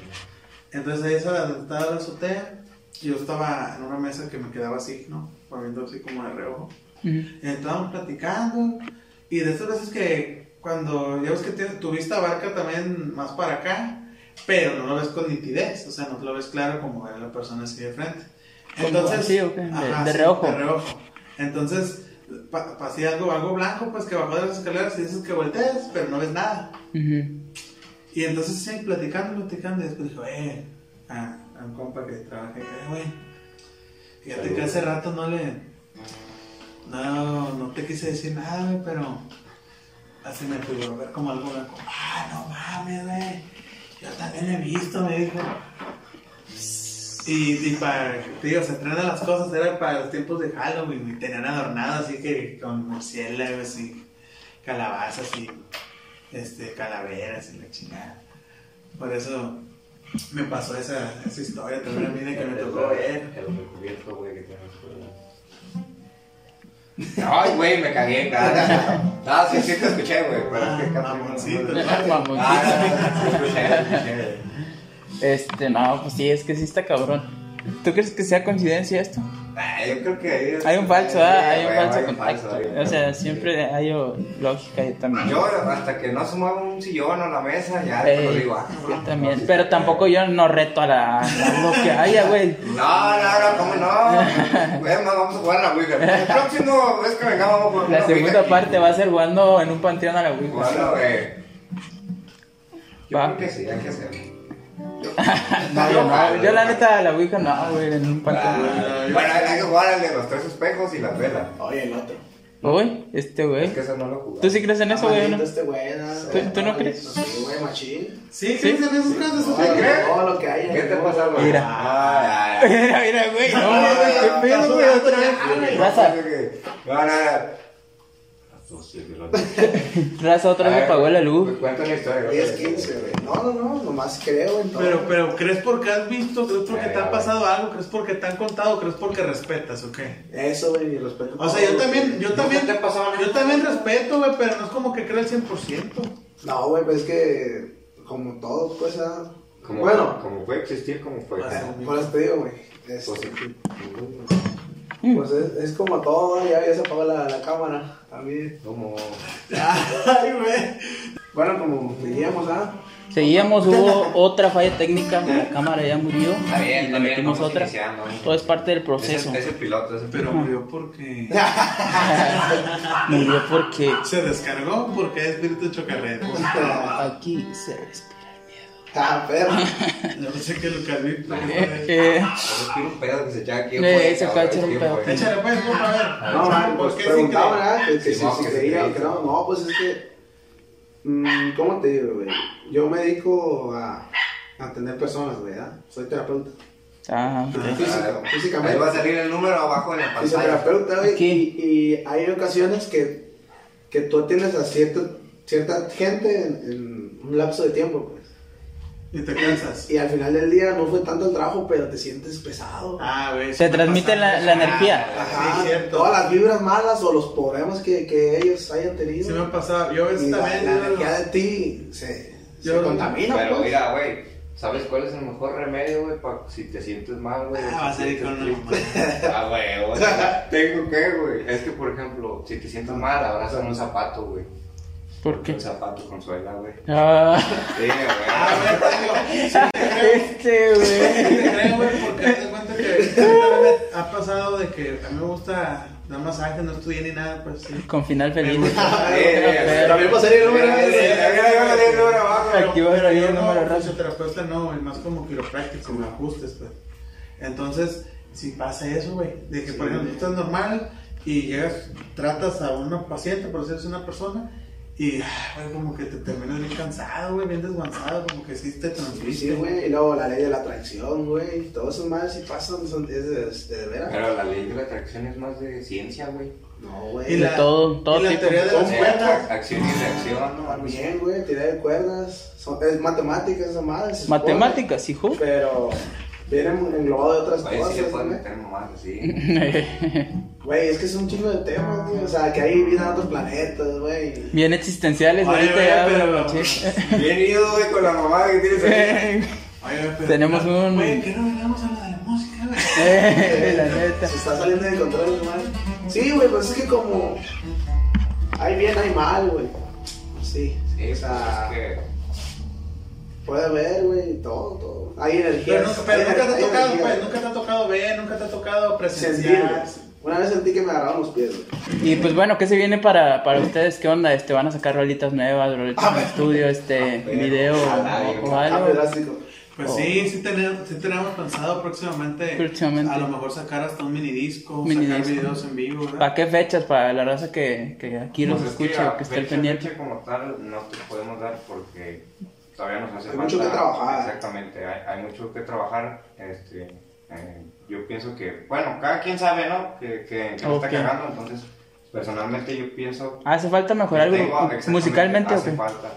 Entonces ahí estaba la azotea, yo estaba en una mesa que me quedaba así, ¿no? Viendo así como de reojo. Y estábamos platicando. Y de esas veces que cuando ya ves que tu vista abarca también más para acá, pero no lo ves con nitidez, o sea, no lo ves claro como ve la persona así de frente. ¿Como así o qué? De- de reojo. De reojo. Entonces, pa- pasé algo, algo blanco, pues que bajó de las escaleras y dices que voltees, pero no ves nada. Y entonces sí, platicando, platicando, y después dijo, eh, a, a un compa que trabaja acá, güey, fíjate que hace rato no le, no, no te quise decir nada, güey, pero así me figuró ver como algo blanco, ah, no mames, güey, yo también he visto, me dijo. Y, para, digo, se entrenan las cosas, era para los tiempos de Halloween, y tenían adornado así que con murciélagos y calabazas y este, calaveras y la chingada. Por eso me pasó esa, esa historia también a mí de que me tocó ver. El hombre cubierto, güey, que tiene Ay, güey, me cagué. nada. No, sí, sí te escuché, güey, pero es que Mamoncito. Mamoncito. Ah, no, no, sí escuché, escuché. Este, no, pues sí, es que sí está cabrón. ¿Tú crees que sea coincidencia esto? Ah, yo creo que ahí es- Hay un falso, ¿ah? Hay un falso hay un contacto. falso, O sea, siempre hay lógica ahí también. Yo, hasta que no se mueva un sillón o la mesa, ya Eh, lo digo, ah, yo también. Pero tampoco yo no reto a, la, a lo que haya, güey. *laughs* No, no, no, ¿cómo no? *laughs* Más, vamos a jugar a la Ouija. El próximo vez que vengamos vamos a jugar La segunda parte va a ser jugando en un panteón a la Ouija. Bueno, güey. Yo Va. creo que sí, hay que hacerlo. Yo- No, yo no. Yo la neta la Ouija no, güey, en un Ah, panteón. Bueno, hay que jugar al de los tres espejos y las velas. Oye, el otro. Uy, este güey. Es que eso no lo jugamos. ¿Tú sí crees en eso, güey? no? Este güey, ¿no? ¿Tú- tú no crees? Sí, güey, machín. Sí, ¿crees en ¿Sí crees? todo lo que hay. ¿Qué te pasa, güey? Mira. Ah. Mira, mira, güey. No, güey, *laughs* qué pedo, güey, otra vez. Raza, No, no, no. *laughs* raza, otra vez apagó la luz. Pues cuenta una historia. 10, 15, güey. No, no, no, nomás creo en todo. Pero, pero, ¿crees porque has visto? ¿Crees porque te ha pasado algo? ¿Crees porque te han contado? ¿Crees porque respetas o qué? Eso, güey, mi respeto. O sea, yo también, yo también, te yo también respeto, güey, pero no es como que creo el 100%. No, güey, pues es que, como todo, pues, ah, Como, bueno, como puede existir, como fue. Ah, por eso te digo, güey. es- Pues sí. Pues es, es como todo, ya, ya se apagó la, la cámara Como. Ay, güey. Bueno, como seguíamos, ¿ah? Seguíamos, hubo otra falla técnica, la cámara ya murió Está bien, y está le bien, metimos otra. iniciando. Todo es parte del Es proceso. el, es el piloto, es el Pero piloto. murió porque *laughs* Murió porque se descargó, porque es espíritu chocarrero. aquí se respira Ah, perro. Yo no sé qué lo que vi. Eh, un pedo que se echa aquí. Eh, se acaba de echar un ¿quién pedo. fue? Échale pues, a. No, man, ¿Por pues cree? ¿verdad? Que, que si, no, si que que no. No, pues es que. mm, ¿Cómo te digo, güey? Yo me dedico a, a atender personas, ¿verdad? Soy terapeuta. ah, ok. Física- Ah, físicamente. Ahí va a salir el número abajo en la pantalla. Fisioterapeuta, güey. Y, y hay ocasiones que, que tú atiendes a cierto, cierta gente en, en un lapso de tiempo, pues. Y te cansas. Y al final del día no fue tanto el trabajo, pero te sientes pesado. Ah, Se me transmite la- la energía. Ajá, Sí, cierto. todas las vibras malas o los problemas que, que ellos hayan tenido. Sí me ha pasado. Yo a veces y la, también. la yo- energía de ti se, Yo- se contamina, Pero pues. mira, güey, ¿sabes cuál es el mejor remedio, güey? Para si te sientes mal, güey. Ah, va a te con una. *laughs* Ah, güey, o sea, tengo que, güey. Es que, por ejemplo, si te sientes mal, abraza un zapato, güey. ¿Por qué? Un zapato consuela, güey. Ah, Sí, Ah, güey. te digo, este, güey. Te güey, porque de cuenta que ha pasado de que a mí me gusta dar masaje, no estudié ni nada, pues sí. Con final feliz. Eh, También va a salir el número. Aquí va a salir el número fisioterapeuta no, güey, más como quiropráctico, me ajustes, pues. Entonces, si pasa eso, güey, de que, por ejemplo, tú estás normal y llegas, tratas a una paciente, por decirse una persona, y, güey, como que te terminas bien cansado, güey, bien desguanzado, como que sí te Sí, transmite. sí, güey. Y luego la ley de la atracción, güey. Todos esos males sí pasan, son, es de, es de veras. Pero la ley de la atracción es más de ciencia, güey. No, Y güey. la- todo- todo y la tipo. teoría de las cuerdas. Acción y reacción, ¿no? También, güey, tirar de cuerdas. Son, es matemáticas, esa madre. se supone. Matemáticas, hijo. Pero viene englobado de otras Oye, sí le cosas, pueden meter mamadas así. *laughs* *laughs* Güey, es que es un chingo de temas, güey. O sea, que hay vida en otros planetas, güey. Bien existenciales Oye, ahorita güey, ya, pero- güey, che. Bien ido, güey, con la mamada que tienes ahí. *laughs* Oye, pero- Tenemos un- Güey, ¿qué no venimos a lo de la música, güey? *laughs* Eh, la neta. Se está saliendo de control, mal. Sí, güey, pues es que como. Hay bien, hay mal, güey. Sí. Sí, o sea, pues es que puede haber, güey, todo, todo. Hay energía. Pero, nunca, pero nunca te ha tocado, pues, nunca te ha tocado ver, nunca te ha tocado presenciar. Una vez sentí que me agarraron los pies, güey. Y pues bueno, ¿qué se viene para, para ustedes? ¿Qué onda? Este, ¿Van a sacar rolitas nuevas, rolitas en estudio, *laughs* este, pero, video ojalá, o, o Cambio algo? Pues Oh. sí, sí tenemos, sí tenemos pensado próximamente, Próximamente. a lo mejor sacar hasta un mini disco, Mini sacar disco. videos en vivo, ¿verdad? ¿Para qué fechas? Para la raza que, que aquí los Pues es que o que esté al fecha- pendiente. fecha como tal no te podemos dar porque todavía nos hace Hay falta. mucho que trabajar. Exactamente, hay, hay mucho que trabajar. Este, eh, yo pienso que, bueno, cada quien sabe, ¿no? Que, que, está cagando, entonces personalmente yo pienso. ¿Hace falta mejorar que algo musicalmente o hace qué? falta.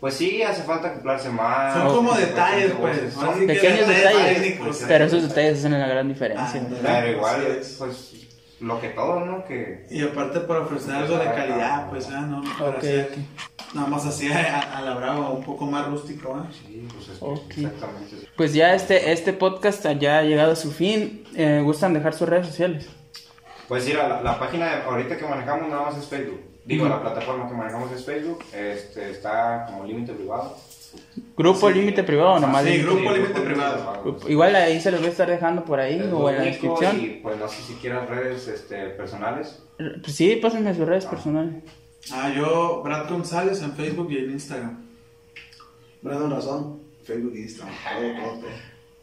Pues sí, hace falta acoplarse más. Son como detalles, pues. son Pequeños detalles, técnicos, pero esos detalles hacen la gran diferencia. Ah, Pero igual, pues, lo que todo, ¿no? Que Y aparte para ofrecer algo de calidad, pues, ¿eh? no, para Ok, hacer ok. Nada más así *laughs* a, a la brava, un poco más rústico, ¿eh? sí, pues es que Ok. exactamente. sí. Pues ya este, este podcast ya ha llegado a su fin. Eh, ¿Gustan dejar sus redes sociales? Pues sí, la, la página de- ahorita que manejamos nada más es Facebook. Digo, la plataforma que manejamos es Facebook. Este, está como límite privado. ¿Grupo límite privado o nomás? sí, grupo límite privado. Grupo. Igual ahí se los voy a estar dejando por ahí Es o en la descripción. Y pues no sé si quieras redes este, personales. Pues sí, pásenme sus redes personales. Ah, yo, Brad González en Facebook y en Instagram. Brandon Razón, Facebook y Instagram. todo, todo, todo.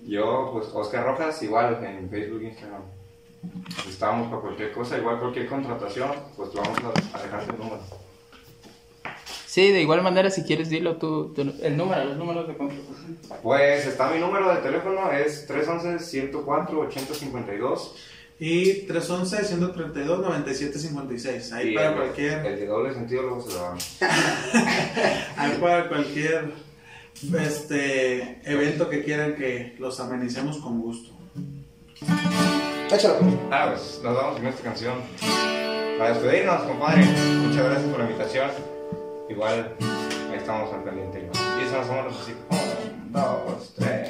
Yo, pues Oscar Rojas, igual en Facebook e Instagram. Estamos para cualquier cosa, igual cualquier contratación, pues vamos a, a dejarte el número. Sí, de igual manera, si quieres, dilo tú, tú- el número, los números de contratación. Pues está mi número de teléfono, es 311-104-8052. Y 311-132-9756. Ahí Y para el- cualquier, El de doble sentido luego se lo damos. *laughs* ahí para cualquier este, evento que quieran que los amenicemos con gusto. Échalo. Ah, pues nos vamos con esta canción. Para despedirnos, compadre. Muchas gracias por la invitación. Igual ahí estamos al pendiente. Y eso nos vamos así. Un, dos, tres.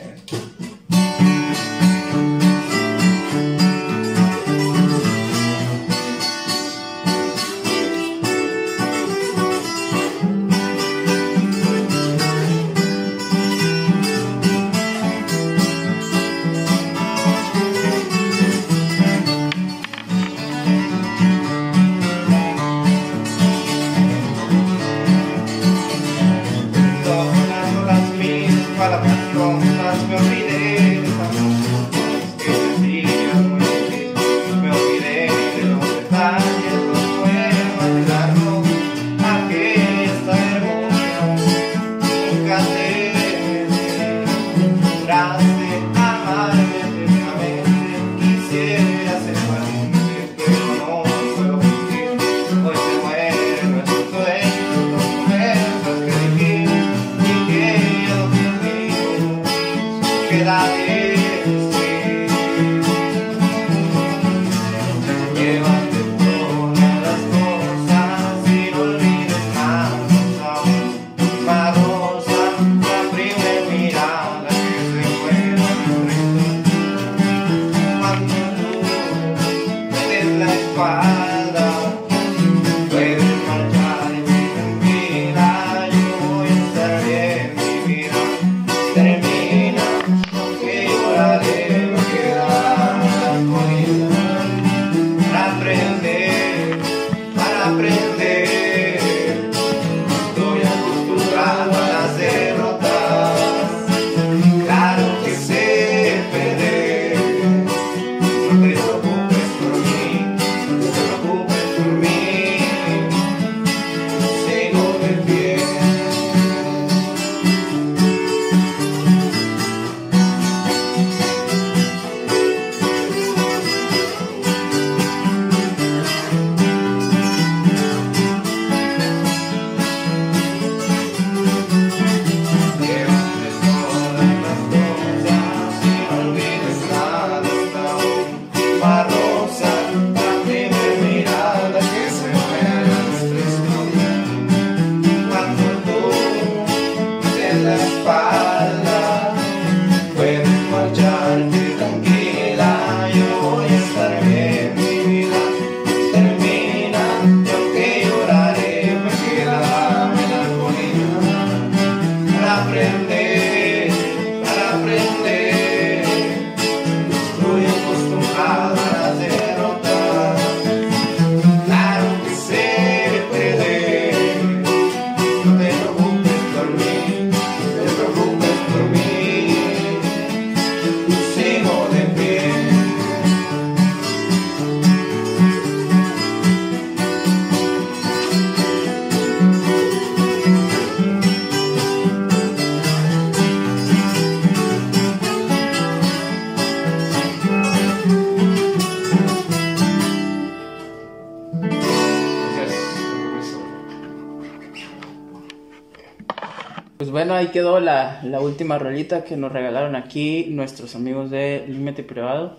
Quedó la, la última rolita que nos regalaron aquí nuestros amigos de Límite Privado.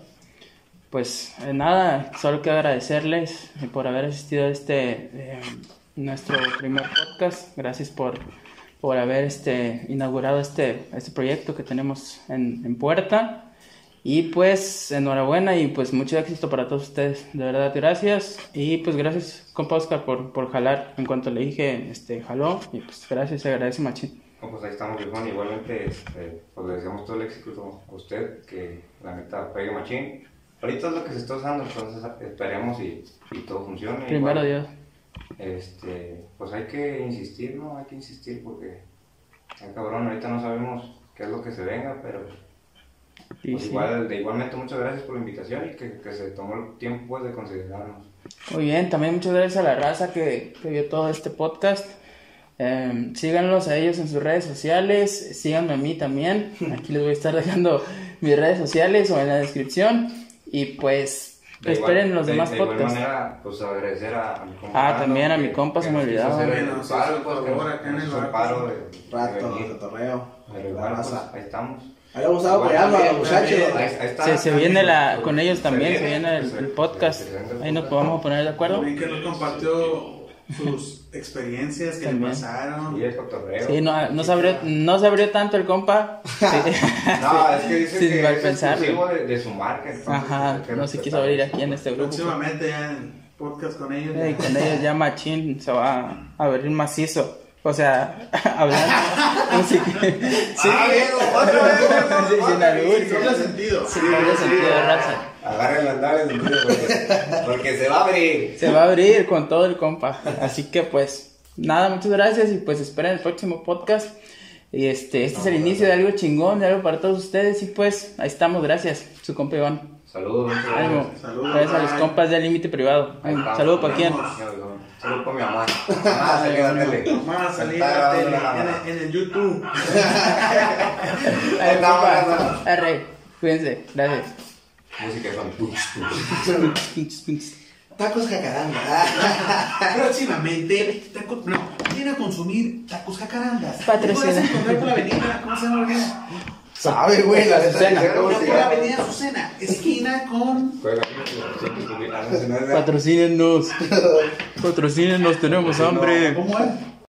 Pues eh, nada, solo quiero agradecerles por haber asistido a este eh, nuestro primer podcast. Gracias por, por haber este, inaugurado este, este proyecto que tenemos en, en puerta. Y pues enhorabuena y pues mucho éxito para todos ustedes. De verdad, gracias. Y pues gracias, compa Oscar, por, por jalar. En cuanto le dije, este, jaló. Y pues gracias, se agradece machín. No, pues ahí estamos, viejón. Igualmente, este, pues le deseamos todo el éxito a usted, que la neta pegue machín. Ahorita es lo que se está usando, entonces esperemos y, y todo funcione. Primero Igual, Dios. Este, pues hay que insistir, ¿no? Hay que insistir porque, ay, cabrón, ahorita no sabemos qué es lo que se venga, pero pues sí. igual, de igualmente muchas gracias por la invitación y que, que se tomó el tiempo pues, de considerarnos. Muy bien, también muchas gracias a la raza que, que vio todo este podcast. Eh, síganlos a ellos en sus redes sociales, síganme a mí también. *laughs* Aquí les voy a estar dejando mis redes sociales o en la descripción. Y pues De esperen igual- los de- demás de igual podcasts. manera, pues agradecer a, a mi compa. Ah, también a mi compa, se me olvidaba. paro, de, de Rato, La igual, pues, ahí estamos. Ahí vamos a Igual apoyando a los muchachos. Se, se viene la, pues, con ellos también, se viene el, pues, el podcast. Ahí nos podamos poner de acuerdo. También que nos compartió sus experiencias que También. le pasaron. Y el cotorreo. Sí, no, no, se abrió, no se abrió tanto el compa. *laughs* Sí. No, es que dice *laughs* Sin que mal es pensarlo. exclusivo de, de su marca. entonces, Ajá, no se quiso respetar abrir aquí en este grupo. Próximamente ya en podcast con ellos. Y con ellos ya machín se va a abrir macizo. O sea, *laughs* hablando. así que- sí, Ah, bien, otra vez, Sí, sin albur, Sí, doble sentido. sin sentido de raza. Agarren las naves porque, porque se va a abrir. Se va a abrir con todo el compa. Así que pues, nada, muchas gracias y pues esperen el próximo podcast. Y este, este es el inicio de algo chingón, de algo para todos ustedes. Y pues, ahí estamos, gracias. Su compa Iván. Saludos, gracias. Saludos, Gracias a los compas del límite privado. Saludos para quién. Saludos para mi mamá. Mamá, salí a la tele. A en, grabando el- la cámara. en el- en el YouTube. *laughs* Cuídense. Gracias. Música de *laughs* pinches. Tacos jacaranda. *laughs* Próximamente, taco, no, viene a consumir tacos jacarandas. Patrocina. Puedes encontrar por la avenida, ¿cómo se llama la avenida? Sabe, güey, la. Azucena. dijeron, Por la avenida Azucena, esquina con... *laughs* Patrocínenos. Patrocínenos, tenemos hambre. ¿Cómo es?